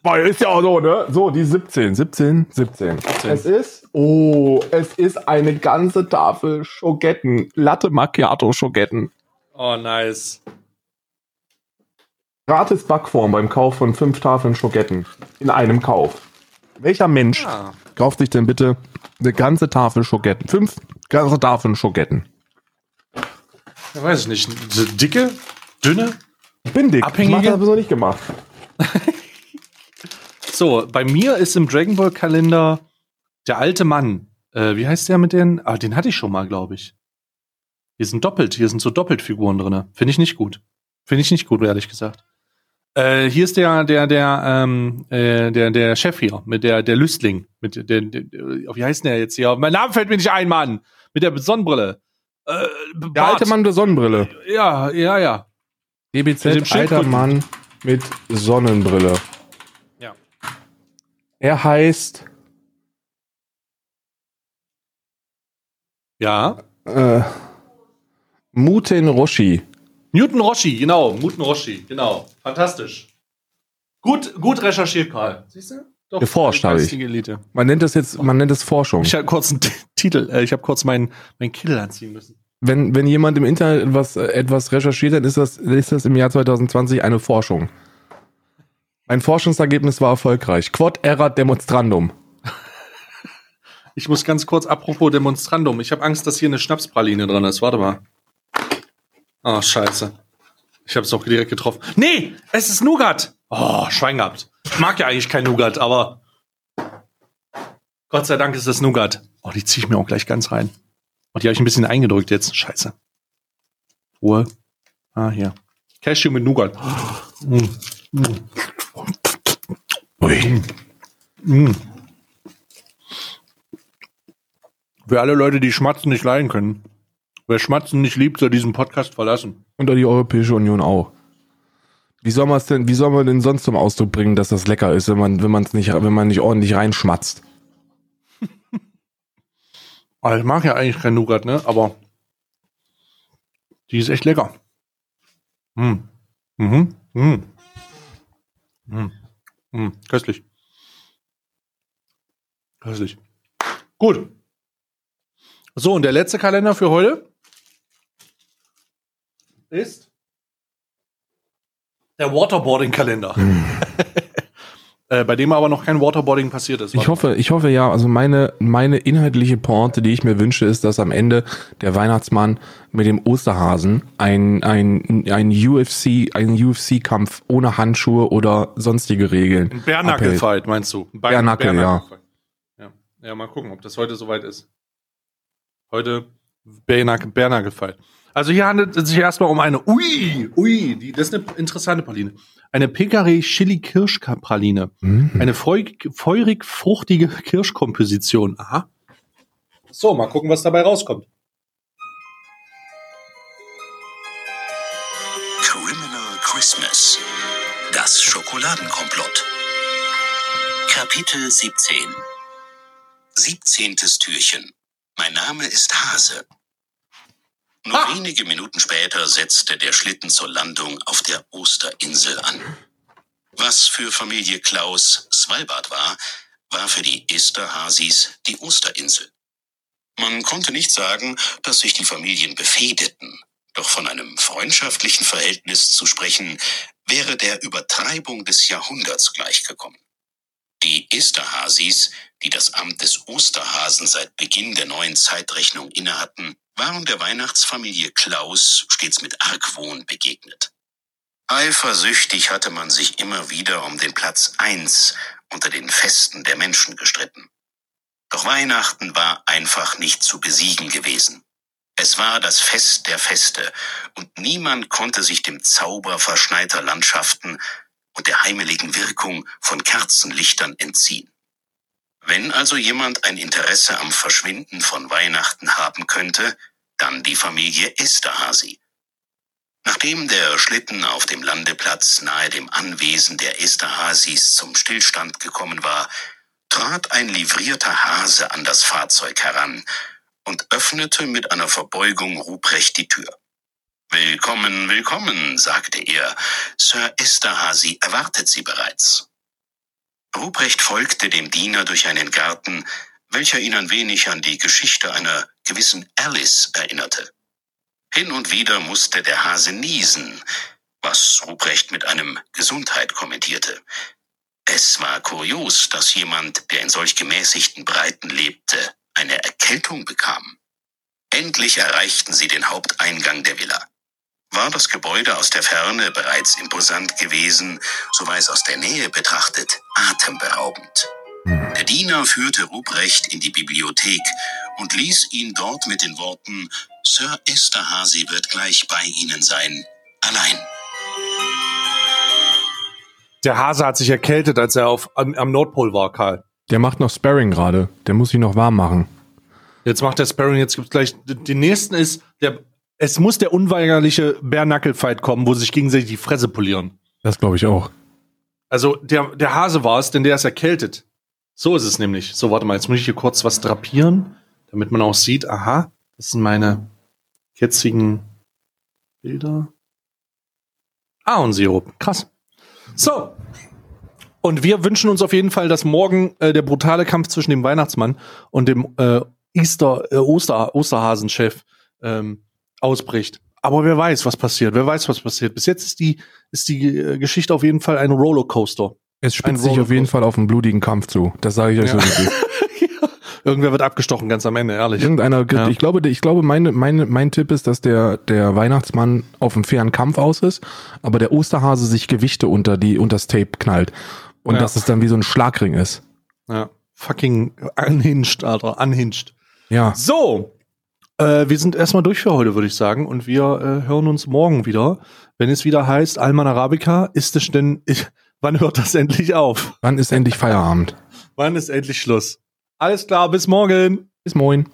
Boah, ist ja auch so, ne? So, die 17, 17, 17. Es ist, oh, es ist eine ganze Tafel Schogetten. Latte Macchiato Schogetten. Oh, nice. Gratis Backform beim Kauf von fünf Tafeln Schogetten. In einem Kauf. Welcher Mensch Ja. kauft sich denn bitte eine ganze Tafel Schogetten? Fünf ganze Tafeln Schogetten. Ich weiß ich nicht. So Dicke? Dünne? Ich bin dick. Abhängige? Ich hab das so nicht gemacht. So, bei mir ist im Dragon Ball Kalender der alte Mann. Äh, wie heißt der mit den? Ah, den hatte ich schon mal, glaube ich. Hier sind doppelt, hier sind so Doppeltfiguren drin. Finde ich nicht gut. Finde ich nicht gut, ehrlich gesagt. Äh, hier ist der, der, der, ähm, äh, der, der Chef hier, mit der, der Lüstling, mit der, der, der wie heißt der jetzt hier? Mein Name fällt mir nicht ein, Mann. Mit der Sonnenbrille. Äh, Der alte Mann mit der Sonnenbrille. Ja, ja, ja. DBZ, alter. Mann mit Sonnenbrille. Ja. Er heißt Ja. äh, Muten Roshi. Newton Roshi, genau. Muten Roshi, genau. Fantastisch. Gut, gut recherchiert, Karl. Siehst du? Doch, Geforscht habe ich. Elite. Man nennt das jetzt, man nennt das Forschung. Ich habe kurz einen Titel, äh, ich habe kurz meinen mein Kittel anziehen müssen. Wenn, wenn jemand im Internet etwas, äh, etwas recherchiert, dann ist das, ist das im Jahr 2020 eine Forschung. Mein Forschungsergebnis war erfolgreich. Quod erat demonstrandum. Ich muss ganz kurz, apropos Demonstrandum, ich habe Angst, dass hier eine Schnapspraline dran ist. Warte mal. Oh, scheiße. Ich habe es auch direkt getroffen. Nee, es ist Nougat. Oh, Schwein gehabt. Ich mag ja eigentlich kein Nougat, aber Gott sei Dank ist das Nougat. Oh, die ziehe ich mir auch gleich ganz rein. Und die habe ich ein bisschen eingedrückt jetzt. Scheiße. Ruhe. Ah, hier. Cashew mit Nougat. Mm. Mm. Ui. Mm. Für alle Leute, die Schmatzen nicht leiden können. Wer Schmatzen nicht liebt, soll diesen Podcast verlassen. Und die Europäische Union auch. Wie soll man es denn, wie soll man denn sonst zum Ausdruck bringen, dass das lecker ist, wenn man, wenn man es nicht, wenn man nicht ordentlich reinschmatzt? Aber ich mag ja eigentlich kein Nougat, ne? Aber die ist echt lecker. Mm. Mhm. Mm. Mm. Mm. Köstlich. Köstlich. Gut. So, und der letzte Kalender für heute ist der Waterboarding-Kalender. äh, bei dem aber noch kein Waterboarding passiert ist. Ich hoffe, ich hoffe ja, also meine, meine inhaltliche Pointe, die ich mir wünsche, ist, dass am Ende der Weihnachtsmann mit dem Osterhasen ein, ein, ein UFC, ein UFC-Kampf ohne Handschuhe oder sonstige Regeln. Ein Bärnackel-Fight, meinst du? Ein Bein- Bärnackel, Bärnackel-Fight. ja. Ja, mal gucken, ob das heute soweit ist. Heute Bärnackel- Bärnackel-Fight. Also hier handelt es sich erstmal um eine, ui, ui, die, das ist eine interessante Praline. Eine Pekare Chili Kirschpraline. Mhm. Eine feurig, feurig fruchtige Kirschkomposition. Aha. So, mal gucken, was dabei rauskommt. Criminal Christmas. Das Schokoladenkomplott. Kapitel 17. 17. Türchen. Mein Name ist Hase. Nur Ah. wenige Minuten später setzte der Schlitten zur Landung auf der Osterinsel an. Was für Familie Klaus Svalbard war, war für die Esterhasis die Osterinsel. Man konnte nicht sagen, dass sich die Familien befehdeten, doch von einem freundschaftlichen Verhältnis zu sprechen, wäre der Übertreibung des Jahrhunderts gleichgekommen. Die Esterhasis, die das Amt des Osterhasen seit Beginn der neuen Zeitrechnung innehatten, waren der Weihnachtsfamilie Klaus stets mit Argwohn begegnet. Eifersüchtig hatte man sich immer wieder um den Platz eins unter den Festen der Menschen gestritten. Doch Weihnachten war einfach nicht zu besiegen gewesen. Es war das Fest der Feste, und niemand konnte sich dem Zauber verschneiter Landschaften und der heimeligen Wirkung von Kerzenlichtern entziehen. Wenn also jemand ein Interesse am Verschwinden von Weihnachten haben könnte, dann die Familie Esterhazy. Nachdem der Schlitten auf dem Landeplatz nahe dem Anwesen der Esterhazys zum Stillstand gekommen war, trat ein livrierter Hase an das Fahrzeug heran und öffnete mit einer Verbeugung Ruprecht die Tür. Willkommen, willkommen, sagte er. Sir Esterhazy erwartet Sie bereits. Ruprecht folgte dem Diener durch einen Garten, welcher ihn ein wenig an die Geschichte einer gewissen Alice erinnerte. Hin und wieder musste der Hase niesen, was Ruprecht mit einem Gesundheit kommentierte. Es war kurios, dass jemand, der in solch gemäßigten Breiten lebte, eine Erkältung bekam. Endlich erreichten sie den Haupteingang der Villa. War das Gebäude aus der Ferne bereits imposant gewesen, so war es aus der Nähe betrachtet atemberaubend. Der Diener führte Ruprecht in die Bibliothek und ließ ihn dort mit den Worten Sir Esterhazy wird gleich bei Ihnen sein, allein. Der Hase hat sich erkältet, als er auf, am, am Nordpol war, Karl. Der macht noch Sparring gerade. Der muss sich noch warm machen. Jetzt macht der Sparring, jetzt gibt's gleich, den nächsten ist, der, es muss der unweigerliche Bär-Knuckle-Fight kommen, wo sich gegenseitig die Fresse polieren. Das glaube ich auch. Also, der, der Hase war es, denn der ist erkältet. So ist es nämlich. So, warte mal, jetzt muss ich hier kurz was drapieren, damit man auch sieht, aha, das sind meine jetzigen Bilder. Ahornsirup, krass. So. Und wir wünschen uns auf jeden Fall, dass morgen äh, der brutale Kampf zwischen dem Weihnachtsmann und dem äh, Easter, äh, Oster, Osterhasenchef ähm, ausbricht. Aber wer weiß, was passiert. Wer weiß, was passiert. Bis jetzt ist die, ist die äh, Geschichte auf jeden Fall ein Rollercoaster. Es spitzt sich auf jeden. Fall auf einen blutigen Kampf zu. Das sage ich euch Ja. so. Irgendwer wird abgestochen, ganz am Ende, ehrlich. Irgendeiner, Ja. ich glaube, ich glaube, meine, meine, mein Tipp ist, dass der, der Weihnachtsmann auf einen fairen Kampf aus ist, aber der Osterhase sich Gewichte unter die, unter das Tape knallt. Und Ja. dass es dann wie so ein Schlagring ist. Ja. Fucking unhinged, Alter. Unhinged. Ja. So. Äh, wir sind erstmal durch für heute, würde ich sagen. Und wir äh, hören uns morgen wieder, wenn es wieder heißt, Alman Arabica, ist es denn, ich, wann hört das endlich auf? Wann ist endlich Feierabend? Wann ist endlich Schluss? Alles klar, bis morgen. Bis moin.